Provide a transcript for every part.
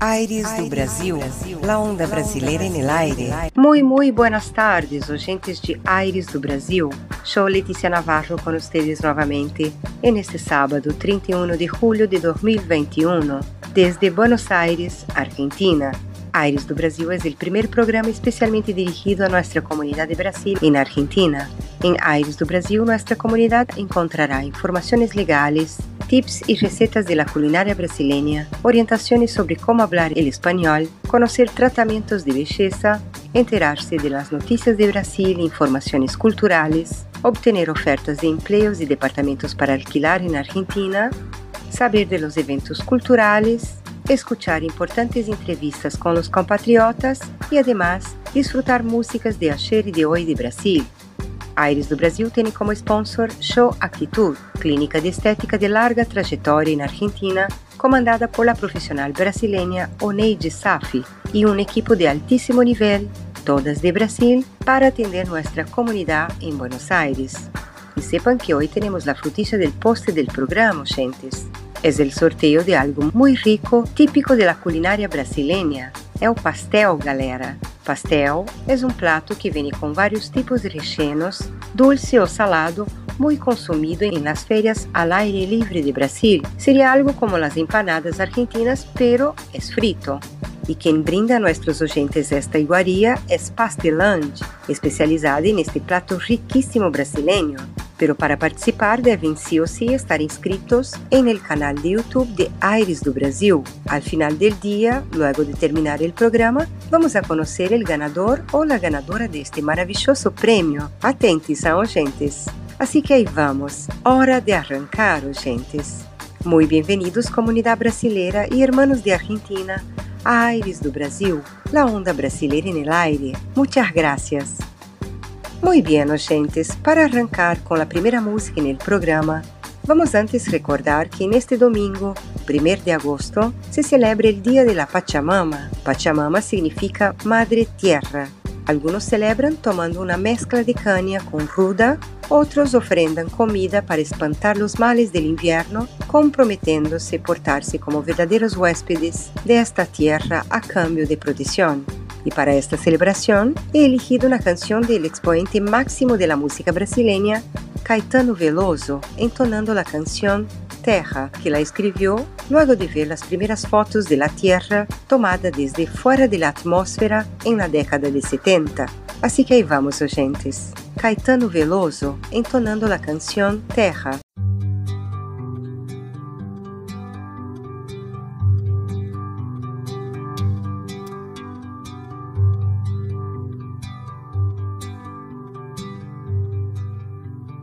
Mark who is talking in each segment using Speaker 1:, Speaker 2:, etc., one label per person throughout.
Speaker 1: Aires do Brasil, la onda brasileira en aire.
Speaker 2: Muy, muy buenas tardes, oyentes de Aires do Brasil. Sou Letícia Navarro com vocês novamente en este sábado 31 de julho de 2021, desde Buenos Aires, Argentina. Aires do Brasil é o primeiro programa especialmente dirigido a nossa comunidade de Brasil em Argentina. Em Aires do Brasil, nossa comunidade encontrará informações legais, tips e receitas de la culinária brasileña, orientações sobre como falar el espanhol, conhecer tratamentos de belleza, enterarse de las noticias de Brasil informações culturais, obter ofertas de empleos e departamentos para alquilar em Argentina, saber de los eventos culturais, escuchar importantes entrevistas com os compatriotas e, además, disfrutar músicas de ayer e de hoje de Brasil. Aires do Brasil tem como sponsor Show Actitude, clínica de estética de larga trajetória na Argentina, comandada por la profissional brasileña Oneide Safi e um equipo de altíssimo nível, todas de Brasil, para atender nossa comunidade em Buenos Aires. E sepan que hoje temos a frutilla del poste del programa, gentes. Es el sorteio de algo muy rico, típico de la culinaria brasileña. É o pastel, galera. Pastel é um prato que vem com vários tipos de recheios, dulce ou salado, muito consumido em las ferias al aire livre de Brasil. Seria algo como as empanadas argentinas, pero é frito. E quem brinda a nossos oyentes esta iguaria é Pasteland, especializada neste prato riquíssimo brasileño. Pero para participar devem sí o sí estar inscritos en el canal de YouTube de Aires do Brasil. Al final del día, luego de terminar el programa, vamos a conocer el ganador o la ganadora de este maravilloso premio. Atentos, oyentes. Así que aí vamos, hora de arrancar, oyentes. Muy bienvenidos comunidade brasileira e hermanos de Argentina a Aires do Brasil, la onda brasileira en el aire. Muchas gracias. Muy bien, oyentes, para arrancar con la primera música el programa, vamos antes recordar que en este domingo, 1 de agosto, se celebra el Día de la Pachamama. Pachamama significa Madre Tierra. Algunos celebran tomando una mezcla de caña con ruda, otros ofrendan comida para espantar los males del invierno, comprometiéndose portarse como verdaderos huéspedes de esta tierra a cambio de protección. Y para esta celebración he elegido una canción del expoente máximo de la música brasileña, Caetano Veloso, entonando la canción Terra, que la escribió luego de ver las primeras fotos de la Tierra tomada desde fuera de la atmósfera en la década de 70. Así que ahí vamos, oyentes. Caetano Veloso entonando la canción Terra.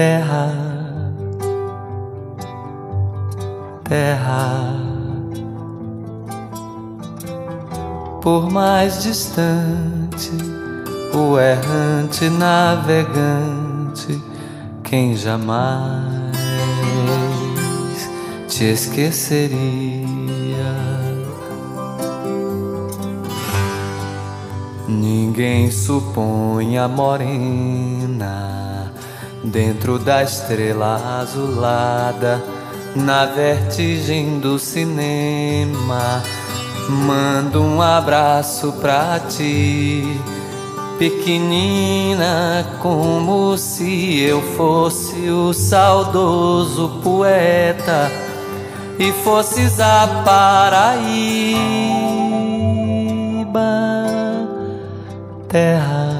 Speaker 3: terra, terra. Por mais distante, o errante navegante, quem jamais te esqueceria. Ninguém supõe a morena Dentro da estrela azulada, na vertigem do cinema, mando um abraço pra ti, pequenina, como se eu fosse o saudoso poeta e fosses a Paraíba, terra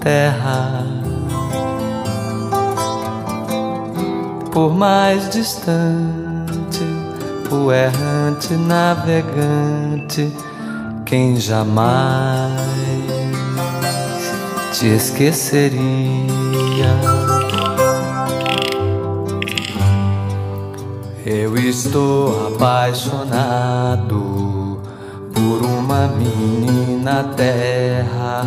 Speaker 3: terra. Por mais distante, o errante navegante, quem jamais te esqueceria. Eu estou apaixonado por uma menina terra,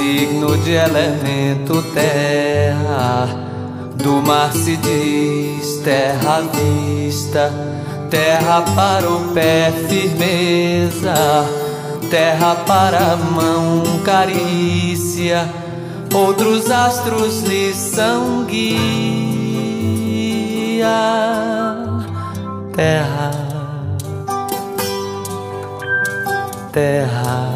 Speaker 3: signo de elemento terra. Do mar se diz terra vista, terra para o pé firmeza, terra para a mão carícia. Outros astros lhe são guia terra, terra.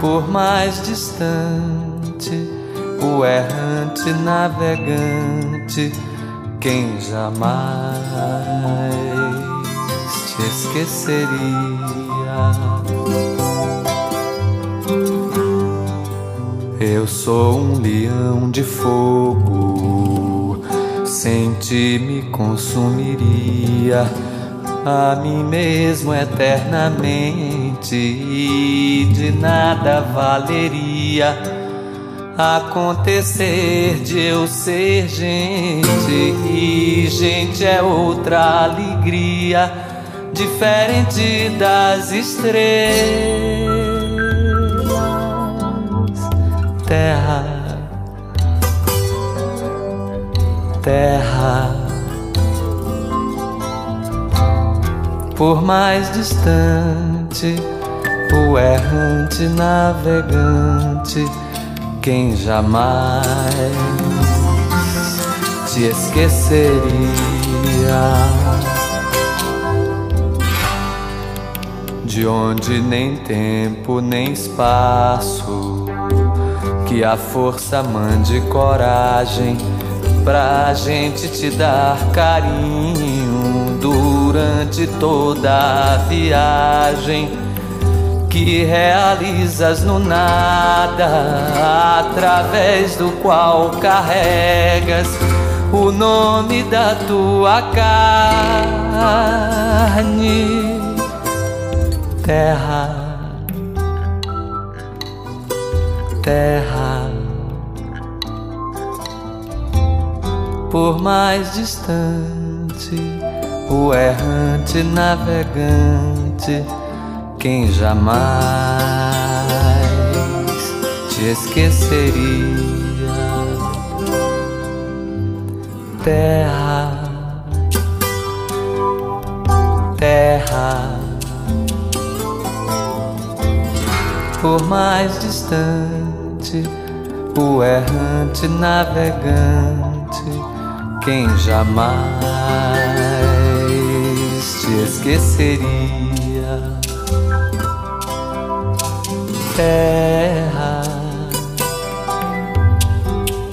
Speaker 3: Por mais distante, o errante navegante, quem jamais te esqueceria. Eu sou um leão de fogo sem ti me consumiria a mim mesmo eternamente e de nada valeria acontecer de eu ser gente e gente é outra alegria diferente das estrelas terra terra. Por mais distante, o errante navegante, quem jamais te esqueceria. De onde nem tempo nem espaço, que a força mande coragem pra gente te dar carinho durante toda a viagem que realizas no nada, através do qual carregas o nome da tua carne, terra, terra. por mais distante, o errante navegante, quem jamais te esqueceria. Terra, terra, por mais distante, o errante navegante quem jamais esqueceria. Terra,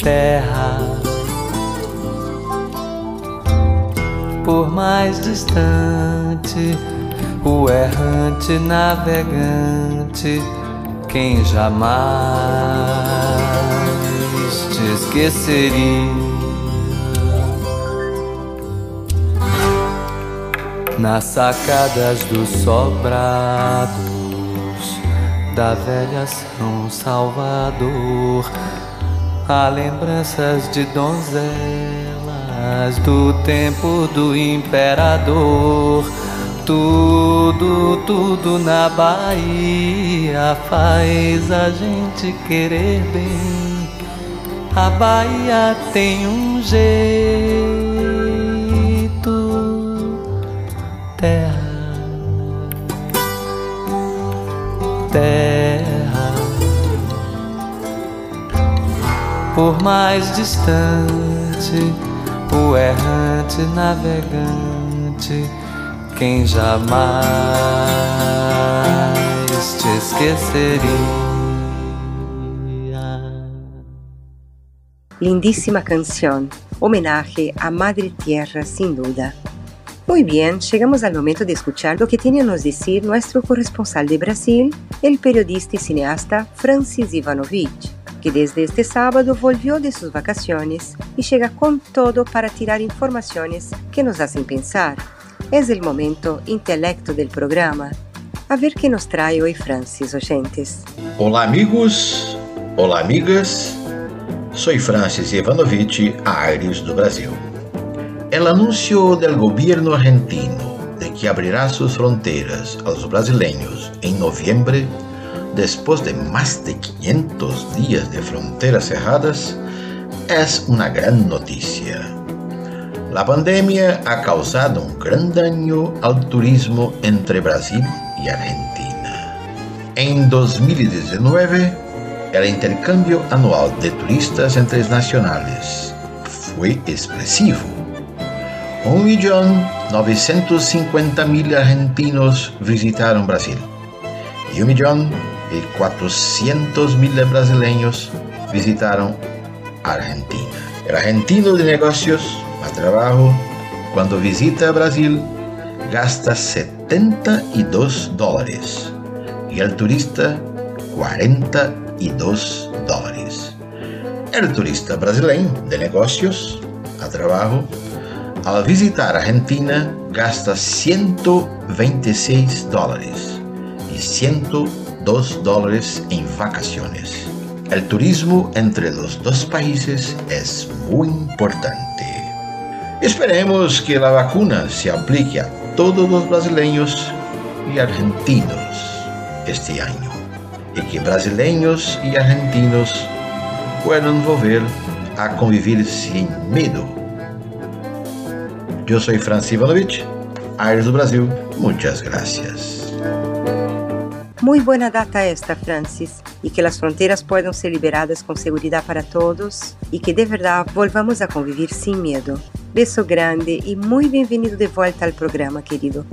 Speaker 3: terra, por mais distante, o errante navegante, quem jamais te esqueceria. Nas sacadas dos sobrados da velha São Salvador. Há lembranças de donzelas do tempo do imperador. Tudo, tudo na Bahia faz a gente querer bem. A Bahia tem um jeito Por mais distante, o errante navegante, quem jamais te esqueceria.
Speaker 2: Lindíssima canción, homenaje a Madre Tierra sin duda. Muy bien, llegamos al momento de escuchar lo que tiene a nos decir nuestro corresponsal de Brasil, el periodista y cineasta Francis Ivanovich, que desde este sábado volvió de sus vacaciones y llega con todo para tirar informaciones que nos hacen pensar. Es el momento intelecto del programa. A ver qué nos trae hoy Francis, oyentes.
Speaker 4: Olá, amigos. Olá, amigas. Soy Francis Ivanovich Aires do Brasil. El anuncio del gobierno argentino de que abrirá sus fronteras a los brasileños en noviembre, después de más de 500 días de fronteras cerradas, es una gran noticia. La pandemia ha causado un gran daño al turismo entre Brasil y Argentina. En 2019, el intercambio anual de turistas entre nacionales fue expresivo. 1.950.000 argentinos visitaron Brasil y 1.400.000 brasileños visitaron Argentina. El argentino de negocios a trabajo, cuando visita Brasil, gasta 72 dólares y el turista 42 dólares. El turista brasileño de negocios a trabajo, al visitar Argentina, gasta 126 dólares y 102 dólares en vacaciones. El turismo entre los dos países es muy importante. Esperemos que la vacuna se aplique a todos los brasileños y argentinos este año y que brasileños y argentinos puedan volver a convivir sin miedo. Yo soy Francis Ivanovich, Aires do Brasil. Muchas gracias.
Speaker 2: Muy buena data esta, Francis, y que las fronteras puedan ser liberadas con seguridad para todos y que de verdad volvamos a convivir sin miedo. Beso grande e muito bem-vindo de volta ao programa, querido.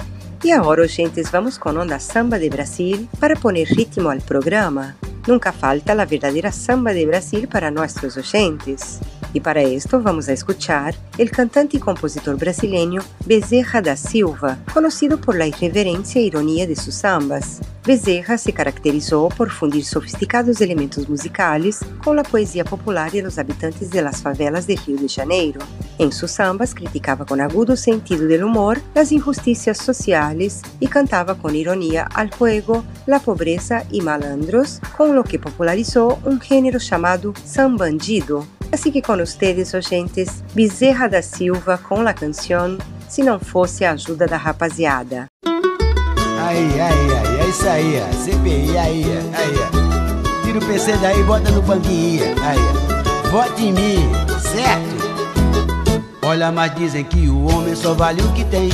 Speaker 2: E agora, gentes, vamos com onda samba de Brasil para poner ritmo ao programa. Nunca falta a verdadeira samba de Brasil para nossos oyentes. E para esto vamos a escuchar el cantante y compositor brasileño Bezerra da Silva, conocido por la irreverencia e ironia de sus sambas. Bezerra se caracterizou por fundir sofisticados elementos musicales com a poesia popular de los habitantes de las favelas de Rio de Janeiro. Em sus sambas criticava com agudo sentido del humor as injusticias sociais e cantava com ironia al juego, la pobreza e malandros, com lo que popularizou um gênero chamado sambandido, Assim que com ustedes, oyentes, Bezerra da Silva com a canção Se Não Fosse a Ajuda da Rapaziada.
Speaker 5: Aí, aí, aí, é isso aí, ó. CPI, aí, aí. Tira o PC daí e bota no banquinho, aí. Vote em mim, certo? Olha, mas dizem que o homem só vale o que tem.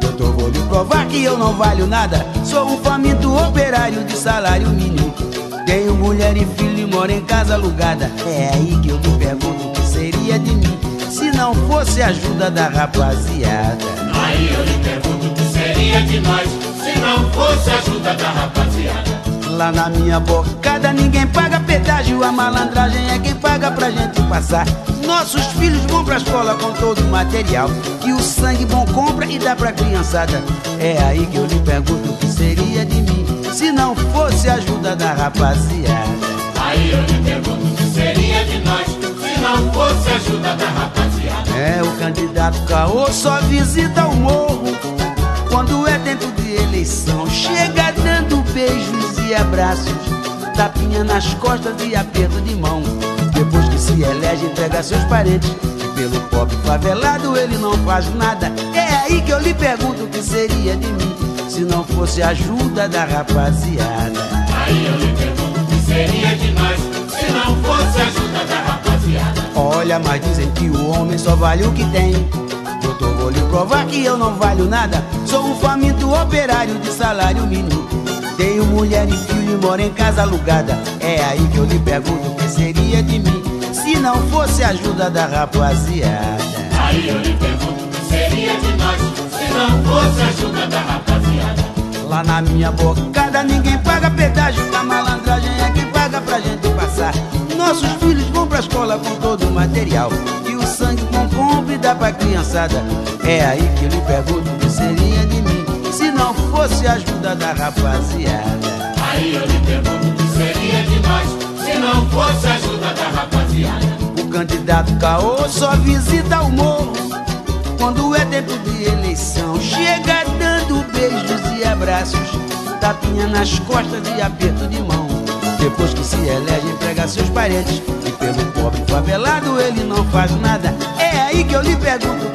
Speaker 5: Doutor, vou lhe provar que eu não valho nada. Sou um faminto operário de salário mínimo. Tenho mulher e filho e moro em casa alugada. É aí que eu me pergunto o que seria de mim se não fosse a ajuda da rapaziada.
Speaker 6: Aí eu lhe pergunto o que seria de nós se não fosse a ajuda da rapaziada.
Speaker 5: Lá na minha bocada ninguém paga pedágio, a malandragem é quem paga pra gente passar. Nossos filhos vão pra escola com todo o material que o sangue bom compra e dá pra criançada. É aí que eu lhe pergunto o que seria de mim se não fosse a ajuda da rapaziada.
Speaker 6: Aí eu lhe pergunto o que seria de nós se não fosse a ajuda da rapaziada.
Speaker 5: É, o candidato Caô só visita o morro quando é tempo de eleição. Chega dando beijos e abraços, tapinha nas costas e aperto de mão. Depois que se elege, entrega seus parentes. E pelo pobre favelado ele não faz nada. É aí que eu lhe pergunto o que seria de mim se não fosse a ajuda da rapaziada.
Speaker 6: Aí eu lhe pergunto o que seria a ajuda da rapaziada.
Speaker 5: Olha, mas dizem que o homem só vale o que tem. Doutor, vou lhe provar que eu não valho nada. Sou um faminto operário de salário mínimo. Tenho mulher e filho e moro em casa alugada. É aí que eu lhe pergunto o que seria de mim se não fosse a ajuda da rapaziada.
Speaker 6: Aí eu lhe pergunto o que seria de nós se não fosse a ajuda da rapaziada.
Speaker 5: Lá na minha bocada ninguém paga pedágio, a malandragem é quem paga pra gente passar. Nossos filhos vão pra escola com todo o material e o sangue com compra e dá pra criançada. É aí que eu lhe pergunto o que seria de mim se não fosse a ajuda da rapaziada.
Speaker 6: Aí eu lhe pergunto o que seria de nós se não fosse a ajuda da rapaziada.
Speaker 5: O candidato Caô só visita o morro quando é tempo de eleição. Chega dando beijos e abraços, tapinha nas costas e aperto de mão. Depois que se elege, emprega seus parentes. E pelo pobre favelado ele não faz nada. É aí que eu lhe pergunto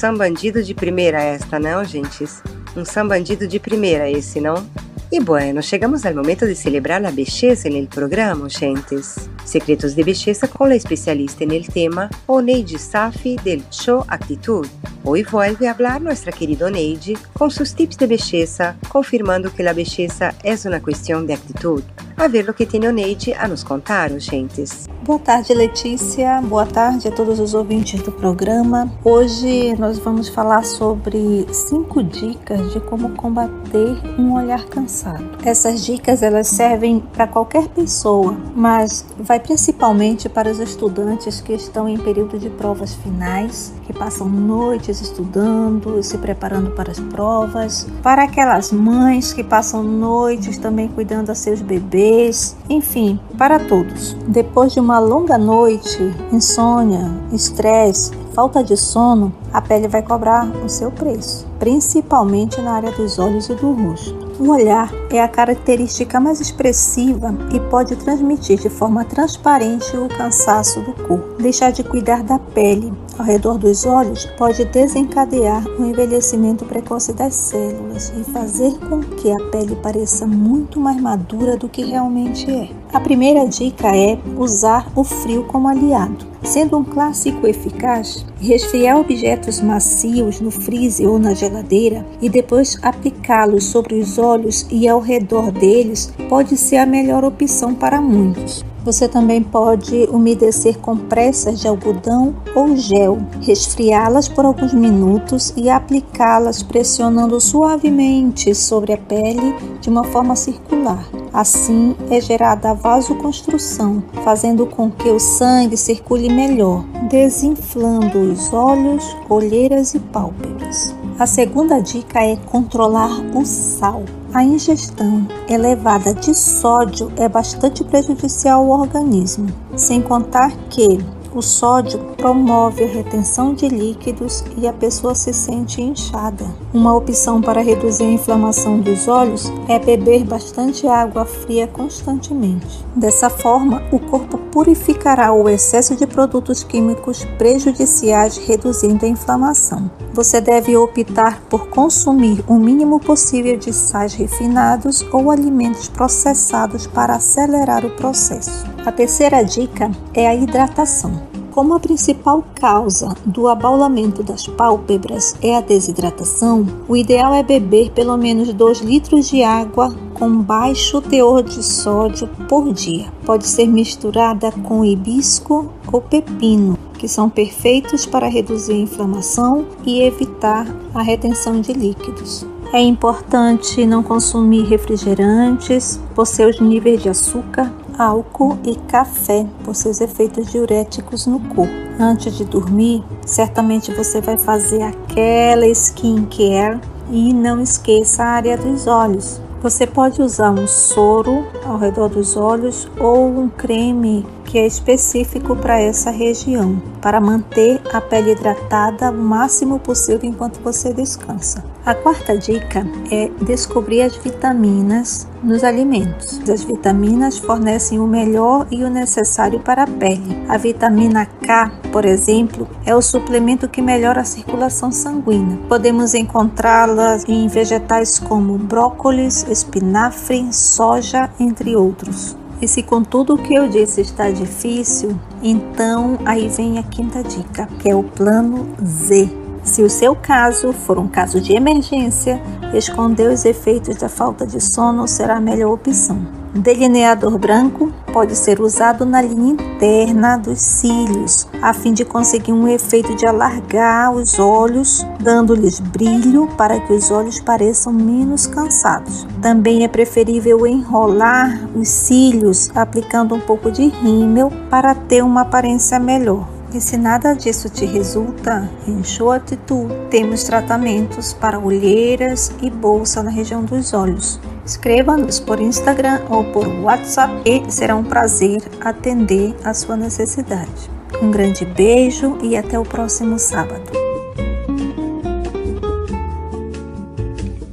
Speaker 2: sambandido de primeira esta, não, gentes? Um sambandido de primeira esse, não? E bueno, chegamos al momento de celebrar la belleza el programa, gentes. Secretos de belleza con la especialista el tema, Oneide Safi del Show Actitud. Hoy vuelve a hablar nuestra querida Oneide con sus tips de belleza, confirmando que la belleza es una cuestión de actitud. A ver lo que tiene Oneide a nos contar, gentes.
Speaker 7: Boa tarde, Letícia. Boa tarde a todos os ouvintes do programa. Hoje nós vamos falar sobre cinco dicas de como combater um olhar cansado. Essas dicas elas servem para qualquer pessoa, mas vai principalmente para os estudantes que estão em período de provas finais, que passam noites estudando se preparando para as provas, para aquelas mães que passam noites também cuidando a seus bebês, enfim, para todos. Depois de uma longa noite, insônia, estresse, falta de sono, a pele vai cobrar o seu preço, principalmente na área dos olhos e do rosto. O olhar é a característica mais expressiva e pode transmitir de forma transparente o cansaço do corpo. Deixar de cuidar da pele ao redor dos olhos pode desencadear o envelhecimento precoce das células e fazer com que a pele pareça muito mais madura do que realmente é. A primeira dica é usar o frio como aliado. Sendo um clássico eficaz, resfriar objetos macios no freezer ou na geladeira e depois aplicá-los sobre os olhos e ao redor deles pode ser a melhor opção para muitos. Você também pode umedecer compressas de algodão ou gel, resfriá-las por alguns minutos e aplicá-las pressionando suavemente sobre a pele de uma forma circular. Assim é gerada a vasoconstrução, fazendo com que o sangue circule melhor, desinflando os olhos, olheiras e pálpebras. A segunda dica é controlar o sal. A ingestão elevada de sódio é bastante prejudicial ao organismo, sem contar que o sódio promove a retenção de líquidos e a pessoa se sente inchada. Uma opção para reduzir a inflamação dos olhos é beber bastante água fria constantemente. Dessa forma, o corpo purificará o excesso de produtos químicos prejudiciais, reduzindo a inflamação. Você deve optar por consumir o mínimo possível de sais refinados ou alimentos processados para acelerar o processo. A terceira dica é a hidratação. Como a principal causa do abaulamento das pálpebras é a desidratação, o ideal é beber pelo menos 2 litros de água com baixo teor de sódio por dia. Pode ser misturada com hibisco ou pepino, que são perfeitos para reduzir a inflamação e evitar a retenção de líquidos. É importante não consumir refrigerantes por seus níveis de açúcar, álcool e café por seus efeitos diuréticos no corpo. Antes de dormir, certamente você vai fazer aquela skincare e não esqueça a área dos olhos. Você pode usar um soro ao redor dos olhos ou um creme que é específico para essa região, para manter a pele hidratada o máximo possível enquanto você descansa. A quarta dica é descobrir as vitaminas nos alimentos. As vitaminas fornecem o melhor e o necessário para a pele. A vitamina K, por exemplo, é o suplemento que melhora a circulação sanguínea. Podemos encontrá-la em vegetais como brócolis, espinafre, soja, entre outros. E se com tudo o que eu disse está difícil, então aí vem a quinta dica, que é o plano Z. Se o seu caso for um caso de emergência, esconder os efeitos da falta de sono será a melhor opção. Delineador branco pode ser usado na linha interna dos cílios, a fim de conseguir um efeito de alargar os olhos, dando-lhes brilho para que os olhos pareçam menos cansados. Também é preferível enrolar os cílios aplicando um pouco de rímel para ter uma aparência melhor. E se nada disso te resulta em atitude, temos tratamentos para olheiras e bolsa na região dos olhos. Escreva-nos por Instagram ou por WhatsApp e será um prazer atender a sua necessidade. Um grande beijo e até o próximo sábado.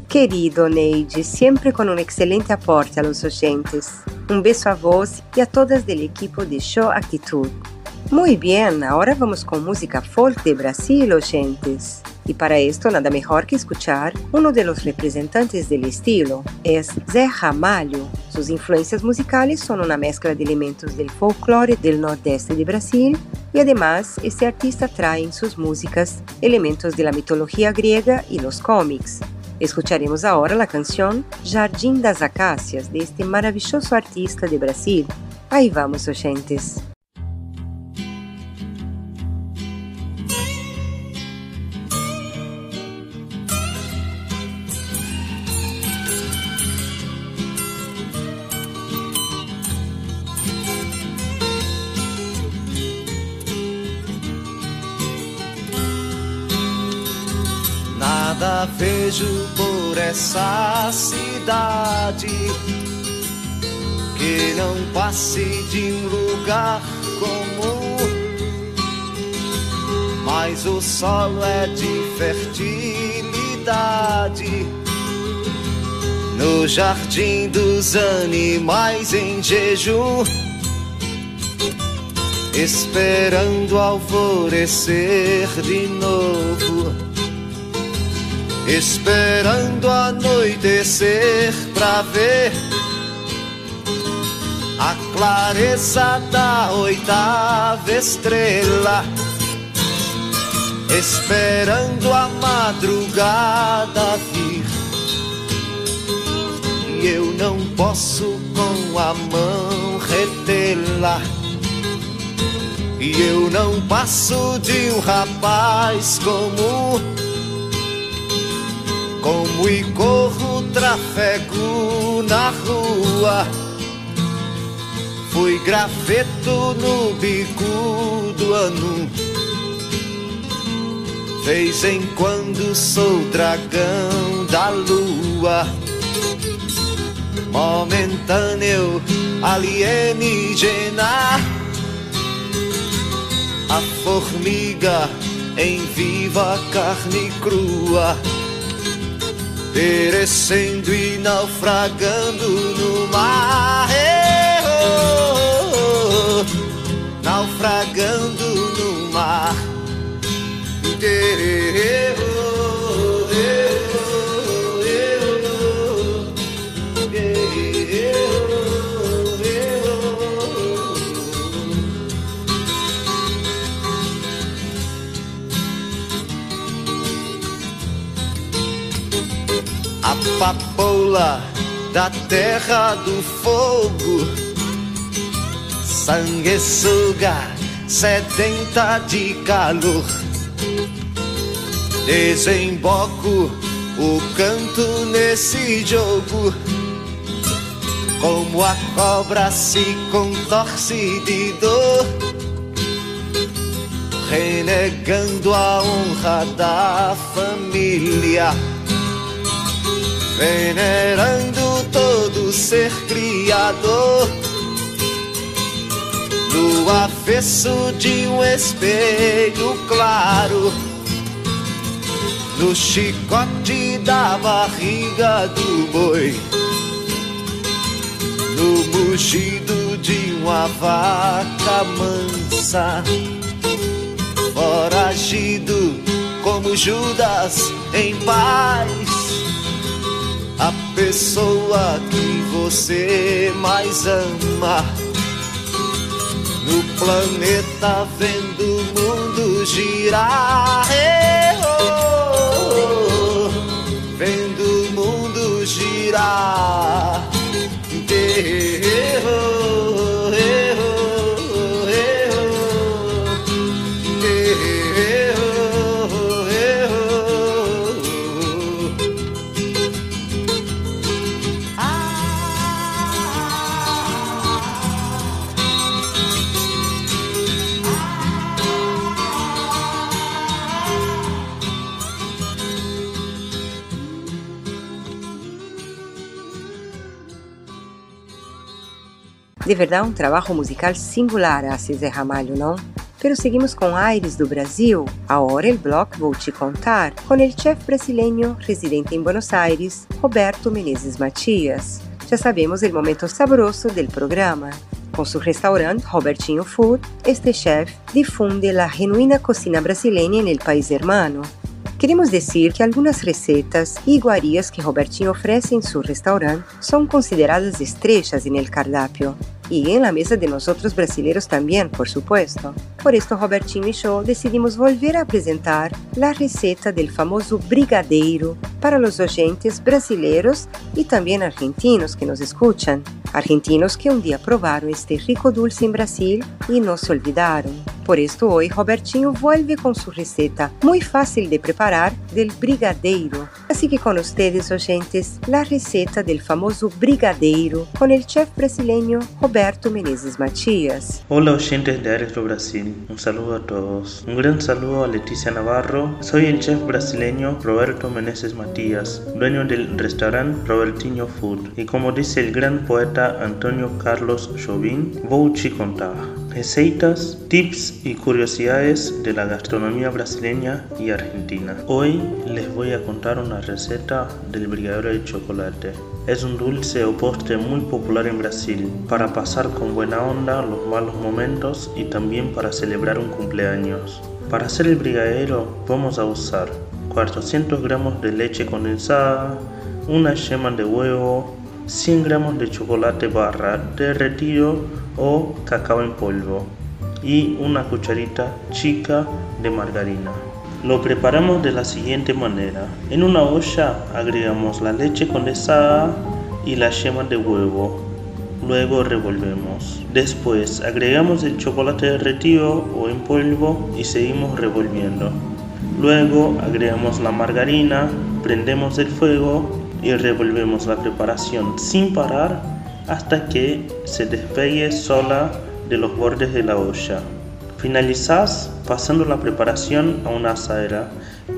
Speaker 2: Querido Neide, sempre com um excelente aporte a los oyentes. Um beijo a vos e a todas do equipo de Show Actitude. Muy bien, ahora vamos con música folk de Brasil, oyentes. Y para esto nada mejor que escuchar uno de los representantes del estilo, es Zé Ramalho. Sus influencias musicales son una mezcla de elementos del folclore del nordeste de Brasil y además este artista trae en sus músicas elementos de la mitología griega y los cómics. Escucharemos ahora la canción Jardim das Acácias de este maravilloso artista de Brasil. Ahí vamos, oyentes.
Speaker 8: Vejo por essa cidade que não passe de um lugar comum. Mas o solo é de fertilidade. No jardim dos animais em jejum, esperando alvorecer de novo esperando anoitecer pra ver a clareza da oitava estrela, esperando a madrugada vir. E eu não posso com a mão retê-la. E eu não passo de um rapaz comum como e corro trafego na rua. Fui graveto no bico do ano. Vez em quando sou dragão da lua. Momentâneo alienígena. A formiga em viva carne crua perecendo e naufragando no mar. Oh, oh, oh, naufragando no mar. Papoula da terra do fogo, sanguessuga, sedenta de calor. Desemboco o canto nesse jogo, como a cobra se contorce de dor, renegando a honra da família venerando todo ser criador. No avesso de um espelho claro, no chicote da barriga do boi, no mugido de uma vaca mansa, foragido como Judas em paz pessoa que você mais ama. No planeta vendo o mundo girar, oh, vendo o mundo girar.
Speaker 2: De verdade, um trabalho musical singular a Zé Ramalho, não? Pero seguimos com Aires do Brasil. Agora o bloco vou te contar com o chef brasileiro residente em Buenos Aires, Roberto Menezes Matias. Já sabemos o momento saboroso do programa. Com seu restaurante Robertinho Food, este chef difunde a genuína cocina brasileira no país hermano. Queremos dizer que algumas receitas e iguarias que Robertinho oferece em seu restaurante são consideradas estrechas no cardápio y en la mesa de nosotros brasileños también, por supuesto. Por esto, Robertinho y yo decidimos volver a presentar la receta del famoso brigadeiro para los oyentes brasileños y también argentinos que nos escuchan. Argentinos que un día probaron este rico dulce en Brasil y no se olvidaron. Por esto hoy Robertinho vuelve con su receta muy fácil de preparar del brigadeiro. Así que con ustedes oyentes, la receta del famoso brigadeiro con el chef brasileño Roberto Menezes Matias.
Speaker 9: Hola oyentes de Ares Brasil, un saludo a todos. Un gran saludo a Leticia Navarro. Soy el chef brasileño Roberto Menezes Matías, dueño del restaurante Robertinho Food. Y como dice el gran poeta Antonio Carlos Jobim, vou te contar receitas, tips y curiosidades de la gastronomía brasileña y argentina. Hoy les voy a contar una receta del brigadero de chocolate. Es un dulce o postre muy popular en Brasil para pasar con buena onda los malos momentos y también para celebrar un cumpleaños. Para hacer el brigadero vamos a usar 400 gramos de leche condensada, una yema de huevo, 100 gramos de chocolate barra derretido o cacao en polvo y una cucharita chica de margarina. Lo preparamos de la siguiente manera. En una olla agregamos la leche condensada y la yema de huevo. Luego revolvemos. Después agregamos el chocolate derretido o en polvo y seguimos revolviendo. Luego agregamos la margarina, prendemos el fuego y revolvemos la preparación sin parar hasta que se despegue sola de los bordes de la olla. Finalizás pasando la preparación a una asadera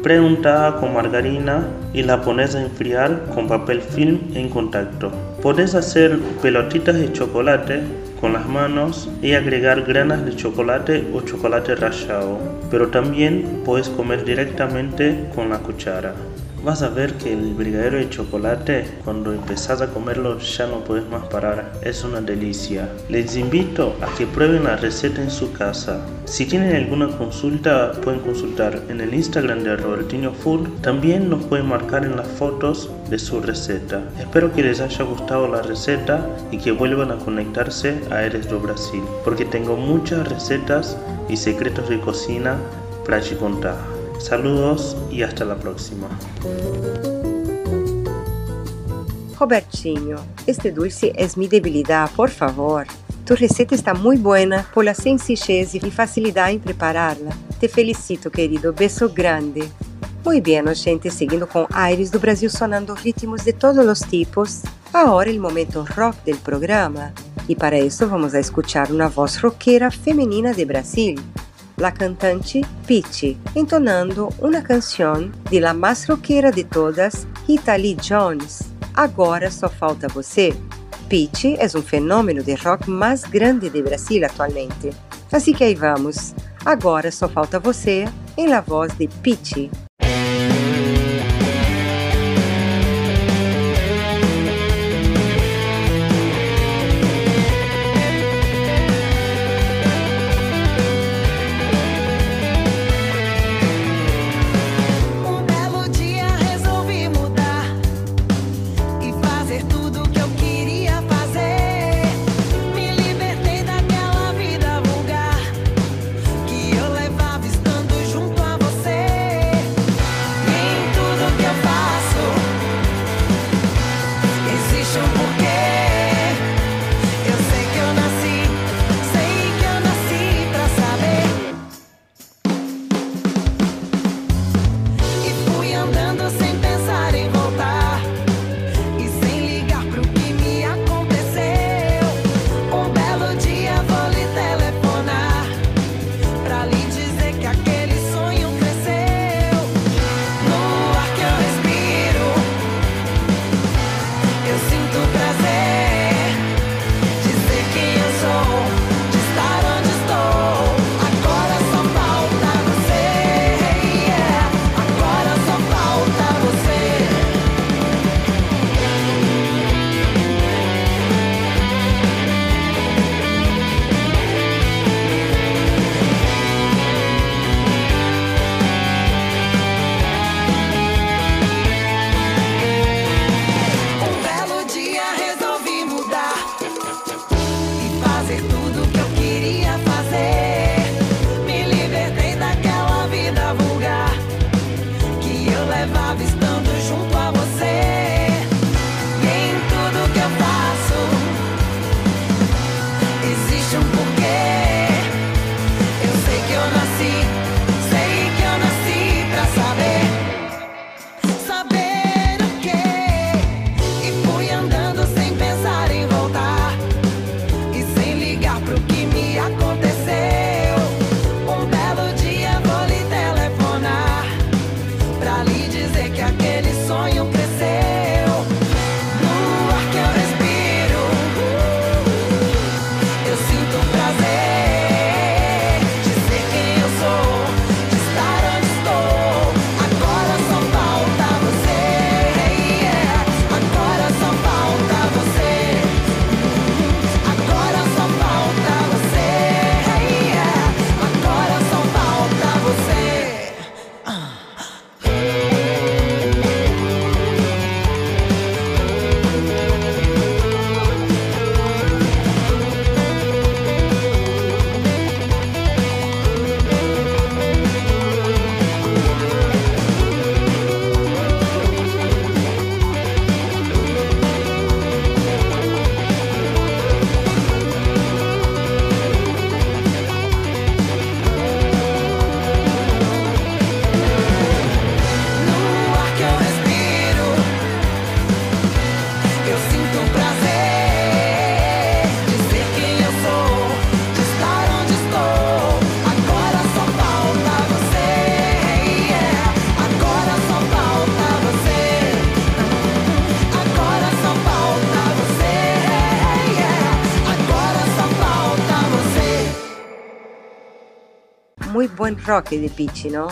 Speaker 9: preuntada con margarina y la pones a enfriar con papel film en contacto. Puedes hacer pelotitas de chocolate con las manos y agregar granas de chocolate o chocolate rallado, pero también puedes comer directamente con la cuchara. Vas a ver que el brigadero de chocolate, cuando empezás a comerlo, ya no puedes más parar. Es una delicia. Les invito a que prueben la receta en su casa. Si tienen alguna consulta, pueden consultar en el Instagram de Robertinho Food. También nos pueden marcar en las fotos de su receta. Espero que les haya gustado la receta y que vuelvan a conectarse a Eres do Brasil, porque tengo muchas recetas y secretos de cocina para te contar. Saludos y hasta la próxima.
Speaker 2: Robertinho, este dulce es mi debilidad, por favor. Tu receta está muy buena por la sencillez y facilidad en prepararla. Te felicito, querido. Beso grande. Muy bien, gente, seguindo com Aires do Brasil sonando ritmos de todos os tipos. Agora o momento rock del programa. E para isso vamos a escuchar uma voz roqueira feminina de Brasil. La cantante Pichi, entonando una canción de la más rockera de todas, Rita Lee Jones. Agora só falta você. Pichi é um fenômeno de rock mais grande de Brasil atualmente. Assim que aí vamos. Agora só falta você, em la voz de Pichi. Buen rock de pitch, ¿no?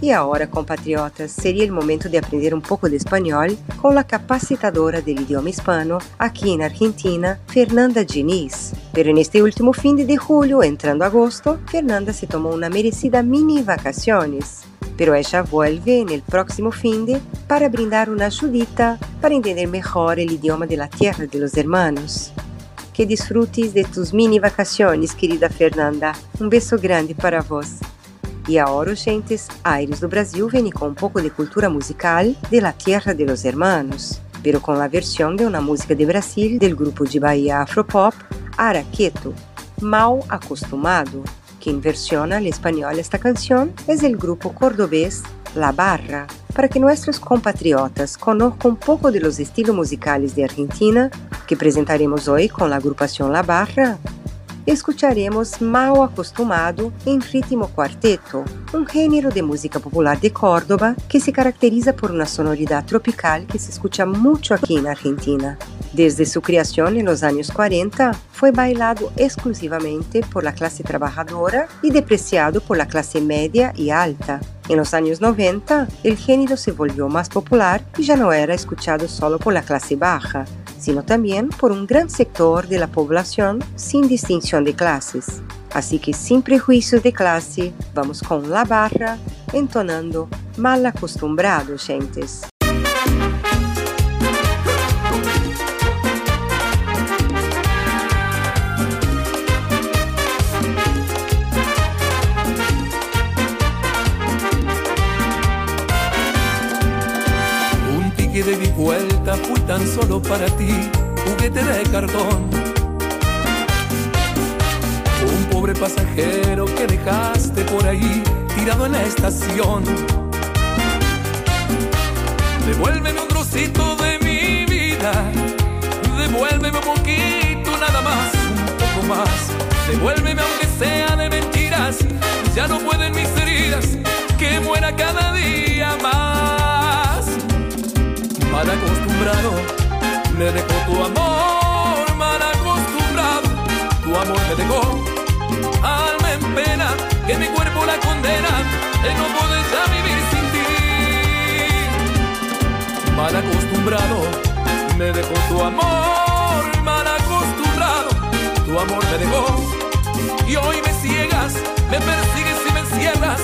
Speaker 2: E agora, compatriotas, seria o momento de aprender um pouco de espanhol com a capacitadora do idioma hispano aqui na Argentina, Fernanda Diniz. Pero neste último fim de julho, entrando agosto, Fernanda se tomou uma merecida mini vacaciones. Pero ella vuelve en el próximo fin de para brindar una ayudita para entender mejor el idioma de la tierra de los hermanos. Que disfrutes de tus mini vacaciones, querida Fernanda. Um beijo grande para vós. E agora, gentes, Aires do Brasil vem com um pouco de cultura musical de la tierra de los hermanos, pero com a versão de uma música de Brasil del grupo de Bahia Afropop, Araqueto, Mal Acostumado. Quem versiona al espanhol esta canção é o grupo cordobês La Barra. Para que nossos compatriotas conozcan um pouco de los estilos musicales de Argentina, que apresentaremos hoje com a agrupação La Barra, escucharemos Mal Acostumado em ritmo quarteto, um gênero de música popular de Córdoba que se caracteriza por uma sonoridade tropical que se escucha muito aqui na Argentina. Desde sua criação nos anos 40, foi bailado exclusivamente por la classe trabalhadora e depreciado por la classe média e alta. En los años 90, el género se volvió más popular y ya no era escuchado solo por la clase baja, sino también por un gran sector de la población sin distinción de clases. Así que sin prejuicios de clase, vamos con la barra entonando mal acostumbrado, gentes.
Speaker 10: De mi vuelta fui tan solo para ti, juguete de cartón. Un pobre pasajero que dejaste por ahí, tirado en la estación. Devuélveme un trocito de mi vida, devuélveme un poquito nada más, un poco más. Devuélveme aunque sea de mentiras, ya no pueden mis heridas, que muera cada día más mal acostumbrado, me dejó tu amor, mal acostumbrado, tu amor me dejó, alma en pena, que mi cuerpo la condena, de no poder ya vivir sin ti. Mal acostumbrado, me dejó tu amor, mal acostumbrado, tu amor me dejó, y hoy me ciegas, me persigues y me encierras,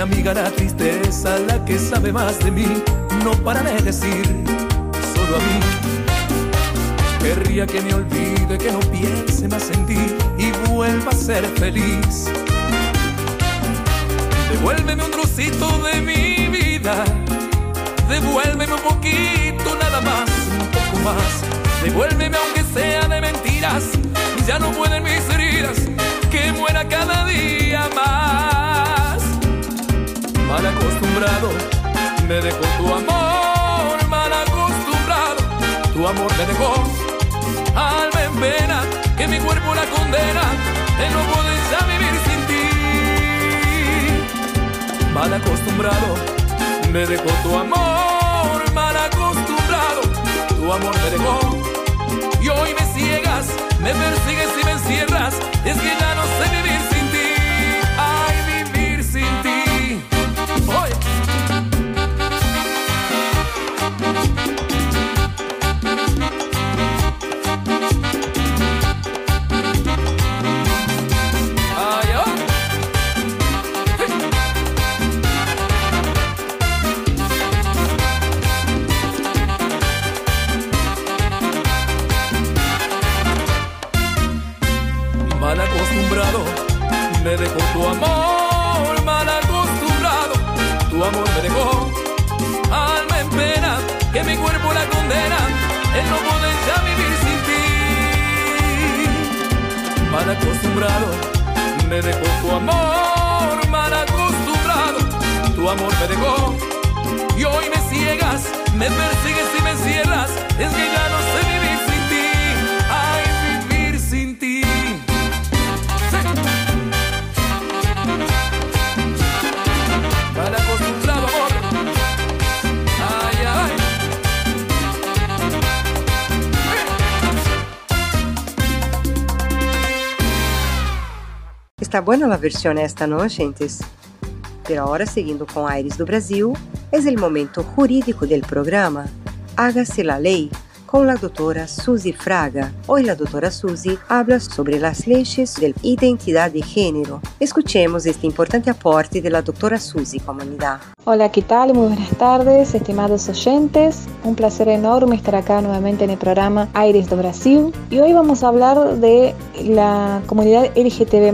Speaker 10: esa la que sabe más de mí, no para de decir solo a mí. Querría que me olvide, que no piense más en ti y vuelva a ser feliz. Devuélveme un trocito de mi vida, devuélveme un poquito nada más, un poco más. Devuélveme aunque sea de mentiras, ya no pueden mis heridas, que muera cada día más. Mal acostumbrado, me dejó tu amor, mal acostumbrado, tu amor me dejó. Alma en pena, que mi cuerpo la condena, de no poder ya vivir sin ti. Mal acostumbrado, me dejó tu amor, mal acostumbrado, tu amor me dejó. Y hoy me ciegas, me persigues y me encierras, es que ya acostumbrado, me dejó tu amor, mal acostumbrado, tu amor me dejó. Y hoy me ciegas, me persigues y me encierras, es que ya no sé
Speaker 2: Está buena la versión esta, ¿no, gentes? Pero ahora, seguindo com Aires do Brasil, es el momento jurídico del programa Hágase la Ley con la doctora Suzy Fraga. Hoy la doctora Suzy habla sobre las leyes de identidad de género. Escuchemos este importante aporte de la doctora Suzy, comunidad.
Speaker 11: Hola, ¿qué tal? Muy buenas tardes, estimados oyentes. Un placer enorme estar acá nuevamente en el programa Aires do Brasil. Y hoy vamos a hablar de la comunidad LGTB+.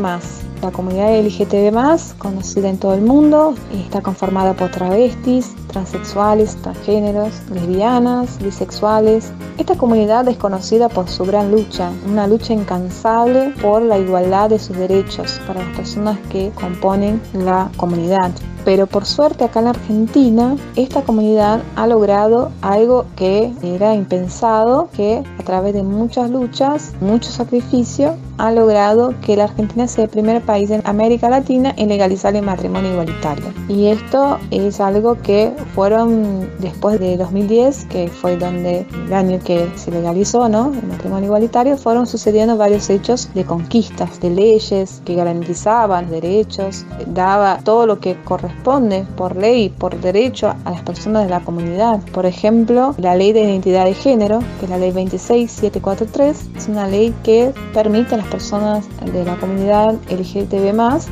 Speaker 11: La comunidad LGTB+, conocida en todo el mundo, está conformada por travestis, transexuales, transgéneros, lesbianas, bisexuales. Esta comunidad es conocida por su gran lucha, una lucha incansable por la igualdad de sus derechos para las personas que componen la comunidad. Pero por suerte acá en Argentina, esta comunidad ha logrado algo que era impensado, que a través de muchas luchas, mucho sacrificio, ha logrado que la Argentina sea el primer país en América Latina en legalizar el matrimonio igualitario. Y esto es algo que fueron después de 2010, que fue donde el año que se legalizó ¿no? el matrimonio igualitario, fueron sucediendo varios hechos de conquistas, de leyes que garantizaban derechos, daba todo lo que corresponde por ley, por derecho a las personas de la comunidad. Por ejemplo, la ley de identidad de género, que es la ley 26743, es una ley que permite a las personas de la comunidad LGTB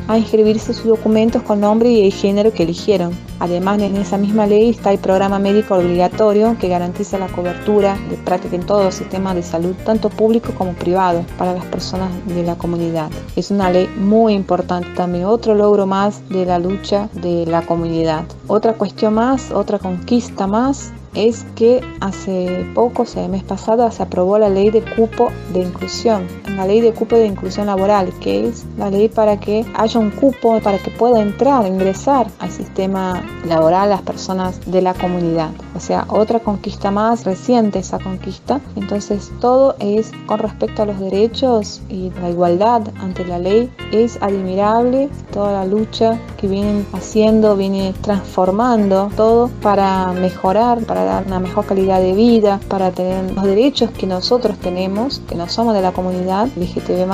Speaker 11: a inscribirse sus documentos con nombre y el género que eligieron. Además, en esa misma ley está el programa médico obligatorio que garantiza la cobertura de práctica en todos los sistemas de salud, tanto público como privado, para las personas de la comunidad. Es una ley muy importante también, otro logro más de la lucha de la comunidad. Otra cuestión más, otra conquista más es que hace poco, o sea, el mes pasado, se aprobó la ley de cupo de inclusión, la ley de cupo de inclusión laboral, que es la ley para que haya un cupo, para que pueda entrar, ingresar al sistema laboral las personas de la comunidad. O sea, otra conquista más reciente esa conquista. Entonces, todo es con respecto a los derechos y la igualdad ante la ley. Es admirable toda la lucha que vienen haciendo, viene transformando todo para mejorar, para dar una mejor calidad de vida, para tener los derechos que nosotros tenemos, que no somos de la comunidad LGTB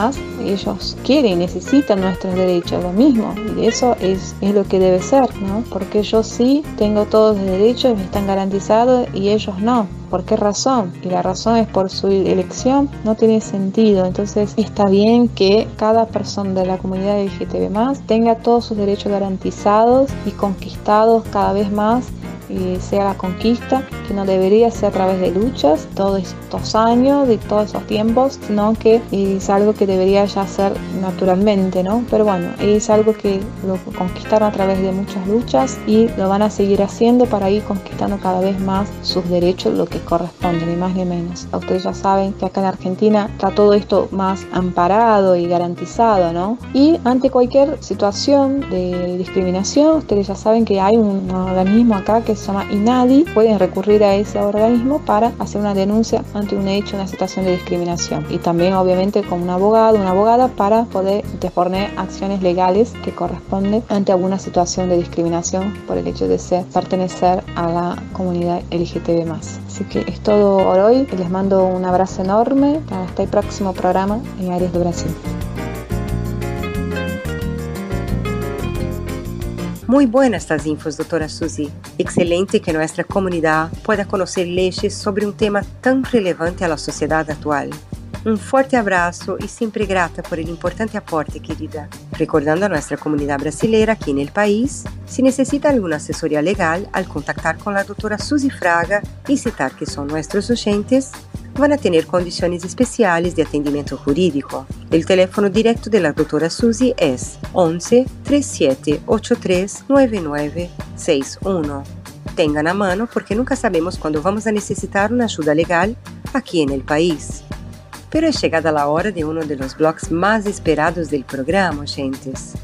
Speaker 11: ellos quieren y necesitan nuestros derechos, lo mismo, y eso es, es lo que debe ser, ¿no? Porque yo sí tengo todos los derechos, me están garantizados y ellos no. ¿Por qué razón? Y la razón es por su elección, no tiene sentido. Entonces está bien que cada persona de la comunidad LGTB tenga todos sus derechos garantizados y conquistados cada vez más sea la conquista, que no debería ser a través de luchas todos estos años, de todos esos tiempos, sino que es algo que debería ya ser naturalmente, ¿no? Pero bueno, es algo que lo conquistaron a través de muchas luchas y lo van a seguir haciendo para ir conquistando cada vez más sus derechos, lo que corresponde, ni más ni menos. Ustedes ya saben que acá en Argentina está todo esto más amparado y garantizado, ¿no? Y ante cualquier situación de discriminación, ustedes ya saben que hay un organismo acá que llama INADI, pueden recurrir a ese organismo para hacer una denuncia ante un hecho, una situación de discriminación. Y también obviamente con un abogado, una abogada para poder disponer acciones legales que corresponden ante alguna situación de discriminación por el hecho de ser, pertenecer a la comunidad LGTB+. Así que es todo por hoy. Les mando un abrazo enorme. Hasta el próximo programa en Áreas de Brasil.
Speaker 2: Muy buenas estas infos, doutora Suzy. Excelente que nuestra comunidad pueda conocer leyes sobre un tema tan relevante a la sociedad actual. Un fuerte abrazo y siempre grata por el importante aporte, querida. Recordando a nuestra comunidad brasileira aquí en el país, si necesita alguna asesoría legal, al contactar con la doctora Suzy Fraga y citar que son nuestros oyentes, van a tener condiciones especiales de atendimiento jurídico. El teléfono directo de la doctora Suzy es 11 37 83 9961. Tengan a mano porque nunca sabemos cuándo vamos a necesitar una ayuda legal aquí en el país. Pero es llegada la hora de uno de los blogs más esperados del programa, gentes.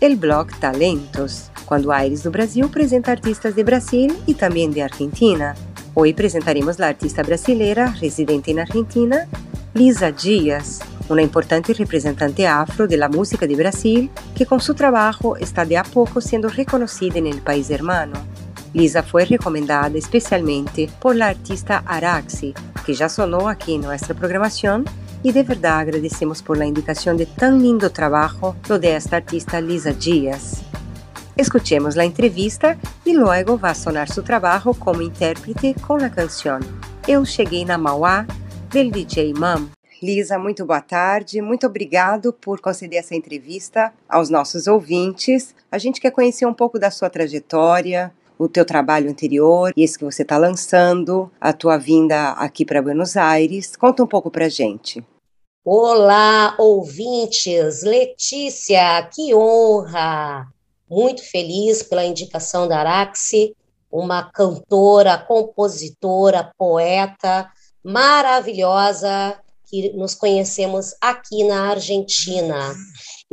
Speaker 2: El blog Talentos, cuando Aires do Brasil presenta artistas de Brasil y también de Argentina. Hoy presentaremos la artista brasileira residente en Argentina, Lisa Dias, una importante representante afro de la música de Brasil que con su trabajo está de a poco siendo reconocida en el país hermano. Lisa fue recomendada especialmente por la artista Araxi, que ya sonó aquí en nuestra programación y de verdad agradecemos por la indicación de tan lindo trabajo lo de esta artista Lisa Dias. Escuchemos la entrevista e logo vai sonar seu trabalho como intérprete com a canção Eu Cheguei na Mauá, del DJ Mam. Lisa, muito boa tarde. Muito obrigado por conceder essa entrevista aos nossos ouvintes. A gente quer conhecer um pouco da sua trajetória, o teu trabalho anterior e esse que você está lançando, a tua vinda aqui para Buenos Aires. Conta um pouco para gente.
Speaker 12: Olá, ouvintes! Letícia, que honra! muito feliz pela indicação da Araxi, uma cantora, compositora, poeta maravilhosa que nos conhecemos aqui na Argentina.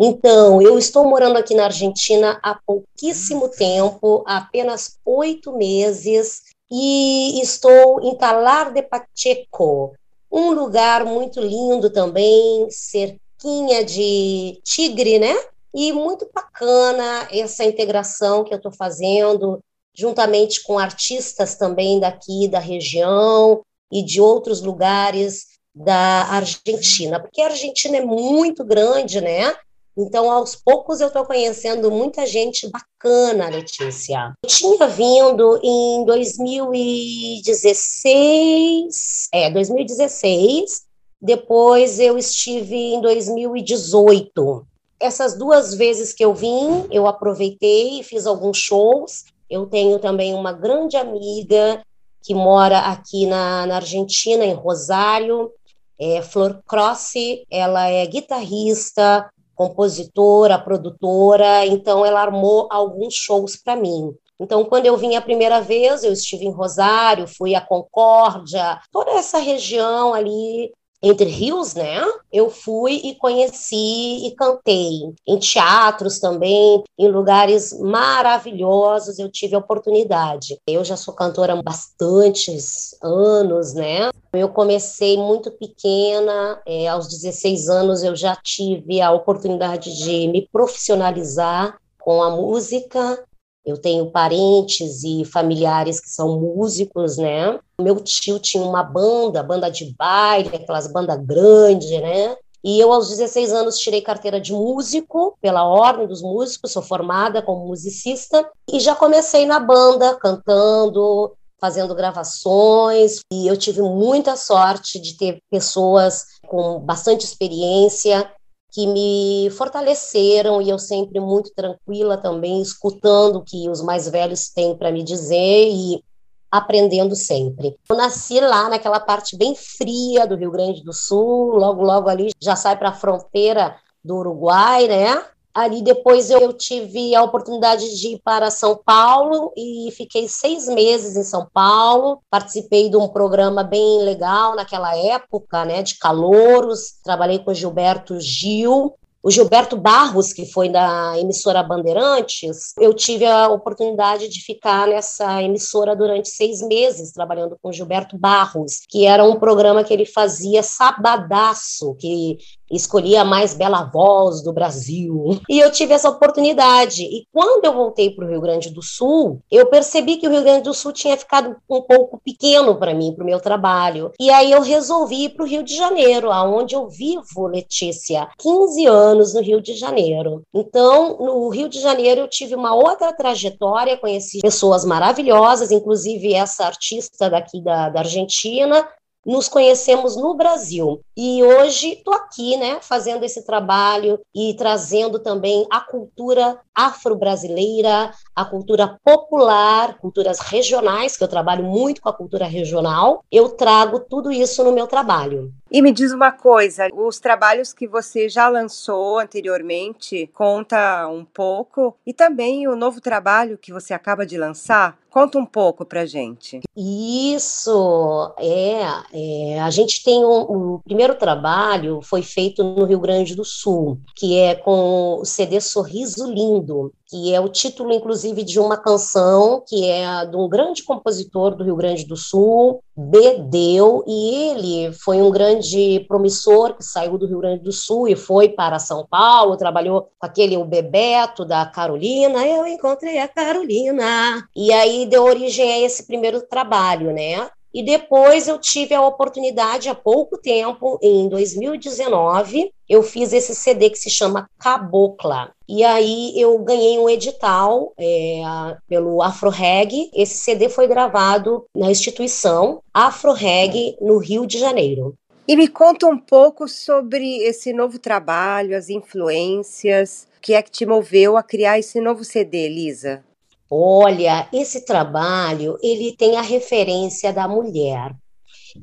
Speaker 12: Então, eu estou morando aqui na Argentina há pouquíssimo tempo, apenas oito meses, e estou em Talar de Pacheco, um lugar muito lindo também, cerquinha de tigre, né? E muito bacana essa integração que eu estou fazendo, juntamente com artistas também daqui da região e de outros lugares da Argentina, porque a Argentina é muito grande, né? Então, aos poucos, eu estou conhecendo muita gente bacana, Letícia. Eu tinha vindo em 2016, é, 2016, depois eu estive em 2018 essas duas vezes que eu vim, eu aproveitei e fiz alguns shows. Eu tenho também uma grande amiga que mora aqui na, na Argentina, em Rosário, é Flor Crossi. Ela é guitarrista, compositora, produtora, então ela armou alguns shows para mim. Então, quando eu vim a primeira vez, eu estive em Rosário, fui a Concórdia, toda essa região ali entre rios, né? Eu fui e conheci e cantei em teatros também, em lugares maravilhosos. Eu tive a oportunidade. Eu já sou cantora há bastantes anos, né? Eu comecei muito pequena, é, aos 16 anos eu já tive a oportunidade de me profissionalizar com a música. Eu tenho parentes e familiares que são músicos, né? Meu tio tinha uma banda, banda de baile, aquelas bandas grandes, né? E eu, aos 16 anos, tirei carteira de músico, pela Ordem dos Músicos, sou formada como musicista, e já comecei na banda, cantando, fazendo gravações, e eu tive muita sorte de ter pessoas com bastante experiência que me fortaleceram e eu sempre muito tranquila também, escutando o que os mais velhos têm para me dizer e aprendendo sempre. Eu nasci lá naquela parte bem fria do Rio Grande do Sul, logo logo ali já sai para a fronteira do Uruguai, né? Ali depois eu, tive a oportunidade de ir para São Paulo e fiquei seis meses em São Paulo. Participei de um programa bem legal naquela época, né, de calouros. Trabalhei com Gilberto Gil o Gilberto Barros, que foi da emissora Bandeirantes, eu tive a oportunidade de ficar nessa emissora durante seis meses, trabalhando com o Gilberto Barros, que era um programa que ele fazia sabadaço, que escolhia a mais bela voz do Brasil. E eu tive essa oportunidade. E quando eu voltei para o Rio Grande do Sul, eu percebi que o Rio Grande do Sul tinha ficado um pouco pequeno para mim, para o meu trabalho. E aí eu resolvi ir para o Rio de Janeiro, aonde eu vivo, Letícia, 15 anos no Rio de Janeiro. Então, no Rio de Janeiro eu tive uma outra trajetória, conheci pessoas maravilhosas, inclusive essa artista daqui da, da Argentina, nos conhecemos no Brasil. E hoje estou aqui, né, fazendo esse trabalho e trazendo também a cultura afro-brasileira, a cultura popular, culturas regionais, que eu trabalho muito com a cultura regional. Eu trago tudo isso no meu trabalho.
Speaker 2: E me diz uma coisa, os trabalhos que você já lançou anteriormente, conta um pouco, e também o novo trabalho que você acaba de lançar, conta um pouco pra gente.
Speaker 12: Isso, é, é a gente tem um, um, primeiro trabalho, foi feito no Rio Grande do Sul, que é com o CD Sorriso Lindo, que é o título, inclusive, de uma canção que é de um grande compositor do Rio Grande do Sul, Bedeu, e ele foi um grande promissor que saiu do Rio Grande do Sul e foi para São Paulo, trabalhou com aquele o Bebeto da Carolina, eu encontrei a Carolina, e aí deu origem a esse primeiro trabalho, né? E depois eu tive a oportunidade, há pouco tempo, em 2019, eu fiz esse CD que se chama Cabocla. E aí eu ganhei um edital é, pelo AfroReg. Esse CD foi gravado na instituição AfroReg, no Rio de Janeiro.
Speaker 2: E me conta um pouco sobre esse novo trabalho, as influências, que é que te moveu a criar esse novo CD, Lisa?
Speaker 12: Olha, esse trabalho, ele tem a referência da mulher.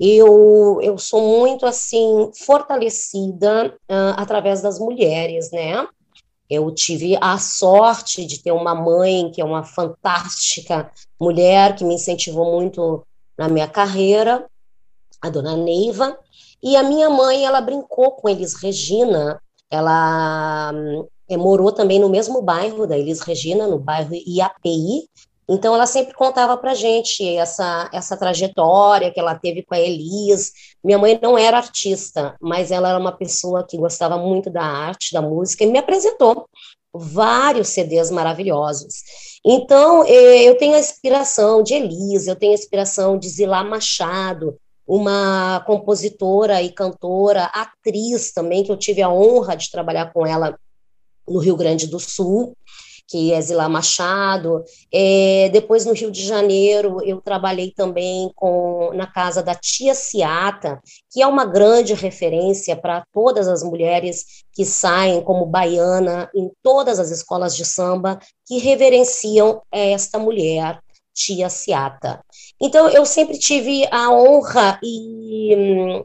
Speaker 12: Eu, eu sou muito, assim, fortalecida uh, através das mulheres, né? Eu tive a sorte de ter uma mãe que é uma fantástica mulher, que me incentivou muito na minha carreira, a dona Neiva, e a minha mãe, ela brincou com eles, Regina, ela é, morou também no mesmo bairro da Elis Regina, no bairro IAPI, então ela sempre contava para gente essa essa trajetória que ela teve com a Elis. Minha mãe não era artista, mas ela era uma pessoa que gostava muito da arte, da música e me apresentou vários CDs maravilhosos. Então é, eu tenho a inspiração de Elis, eu tenho a inspiração de Zilá Machado, uma compositora e cantora, atriz também que eu tive a honra de trabalhar com ela no Rio Grande do Sul, que é Zilá Machado. É, depois, no Rio de Janeiro, eu trabalhei também com, na casa da Tia Ciata, que é uma grande referência para todas as mulheres que saem como baiana em todas as escolas de samba que reverenciam esta mulher, Tia Ciata. Então, eu sempre tive a honra e hum,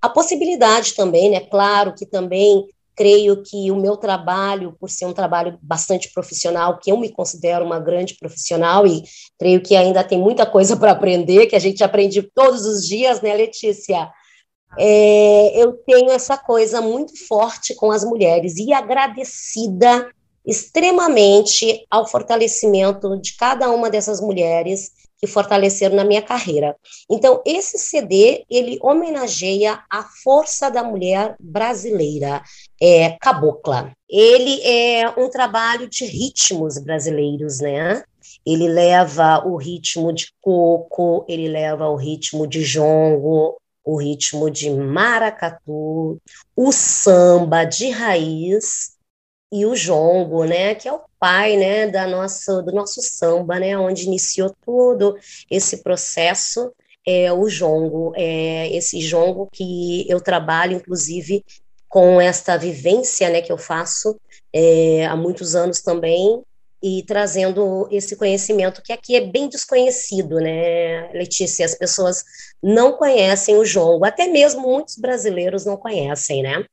Speaker 12: a possibilidade também, né? Claro que também creio que o meu trabalho, por ser um trabalho bastante profissional, que eu me considero uma grande profissional e creio que ainda tem muita coisa para aprender, que a gente aprende todos os dias, né, Letícia? É, eu tenho essa coisa muito forte com as mulheres e agradecida extremamente ao fortalecimento de cada uma dessas mulheres que fortaleceram na minha carreira. Então, esse CD, ele homenageia a força da mulher brasileira, é, cabocla. Ele é um trabalho de ritmos brasileiros, né? ele leva o ritmo de coco, ele leva o ritmo de jongo, o ritmo de maracatu, o samba de raiz e o jongo, né, que é o pai, né, da nossa, do nosso samba, né, onde iniciou todo esse processo é o jongo, é esse jongo que eu trabalho, inclusive, com esta vivência, né, que eu faço é, há muitos anos também, e trazendo esse conhecimento que aqui é bem desconhecido, né, Letícia? As pessoas não conhecem o jongo, até mesmo muitos brasileiros não conhecem, né?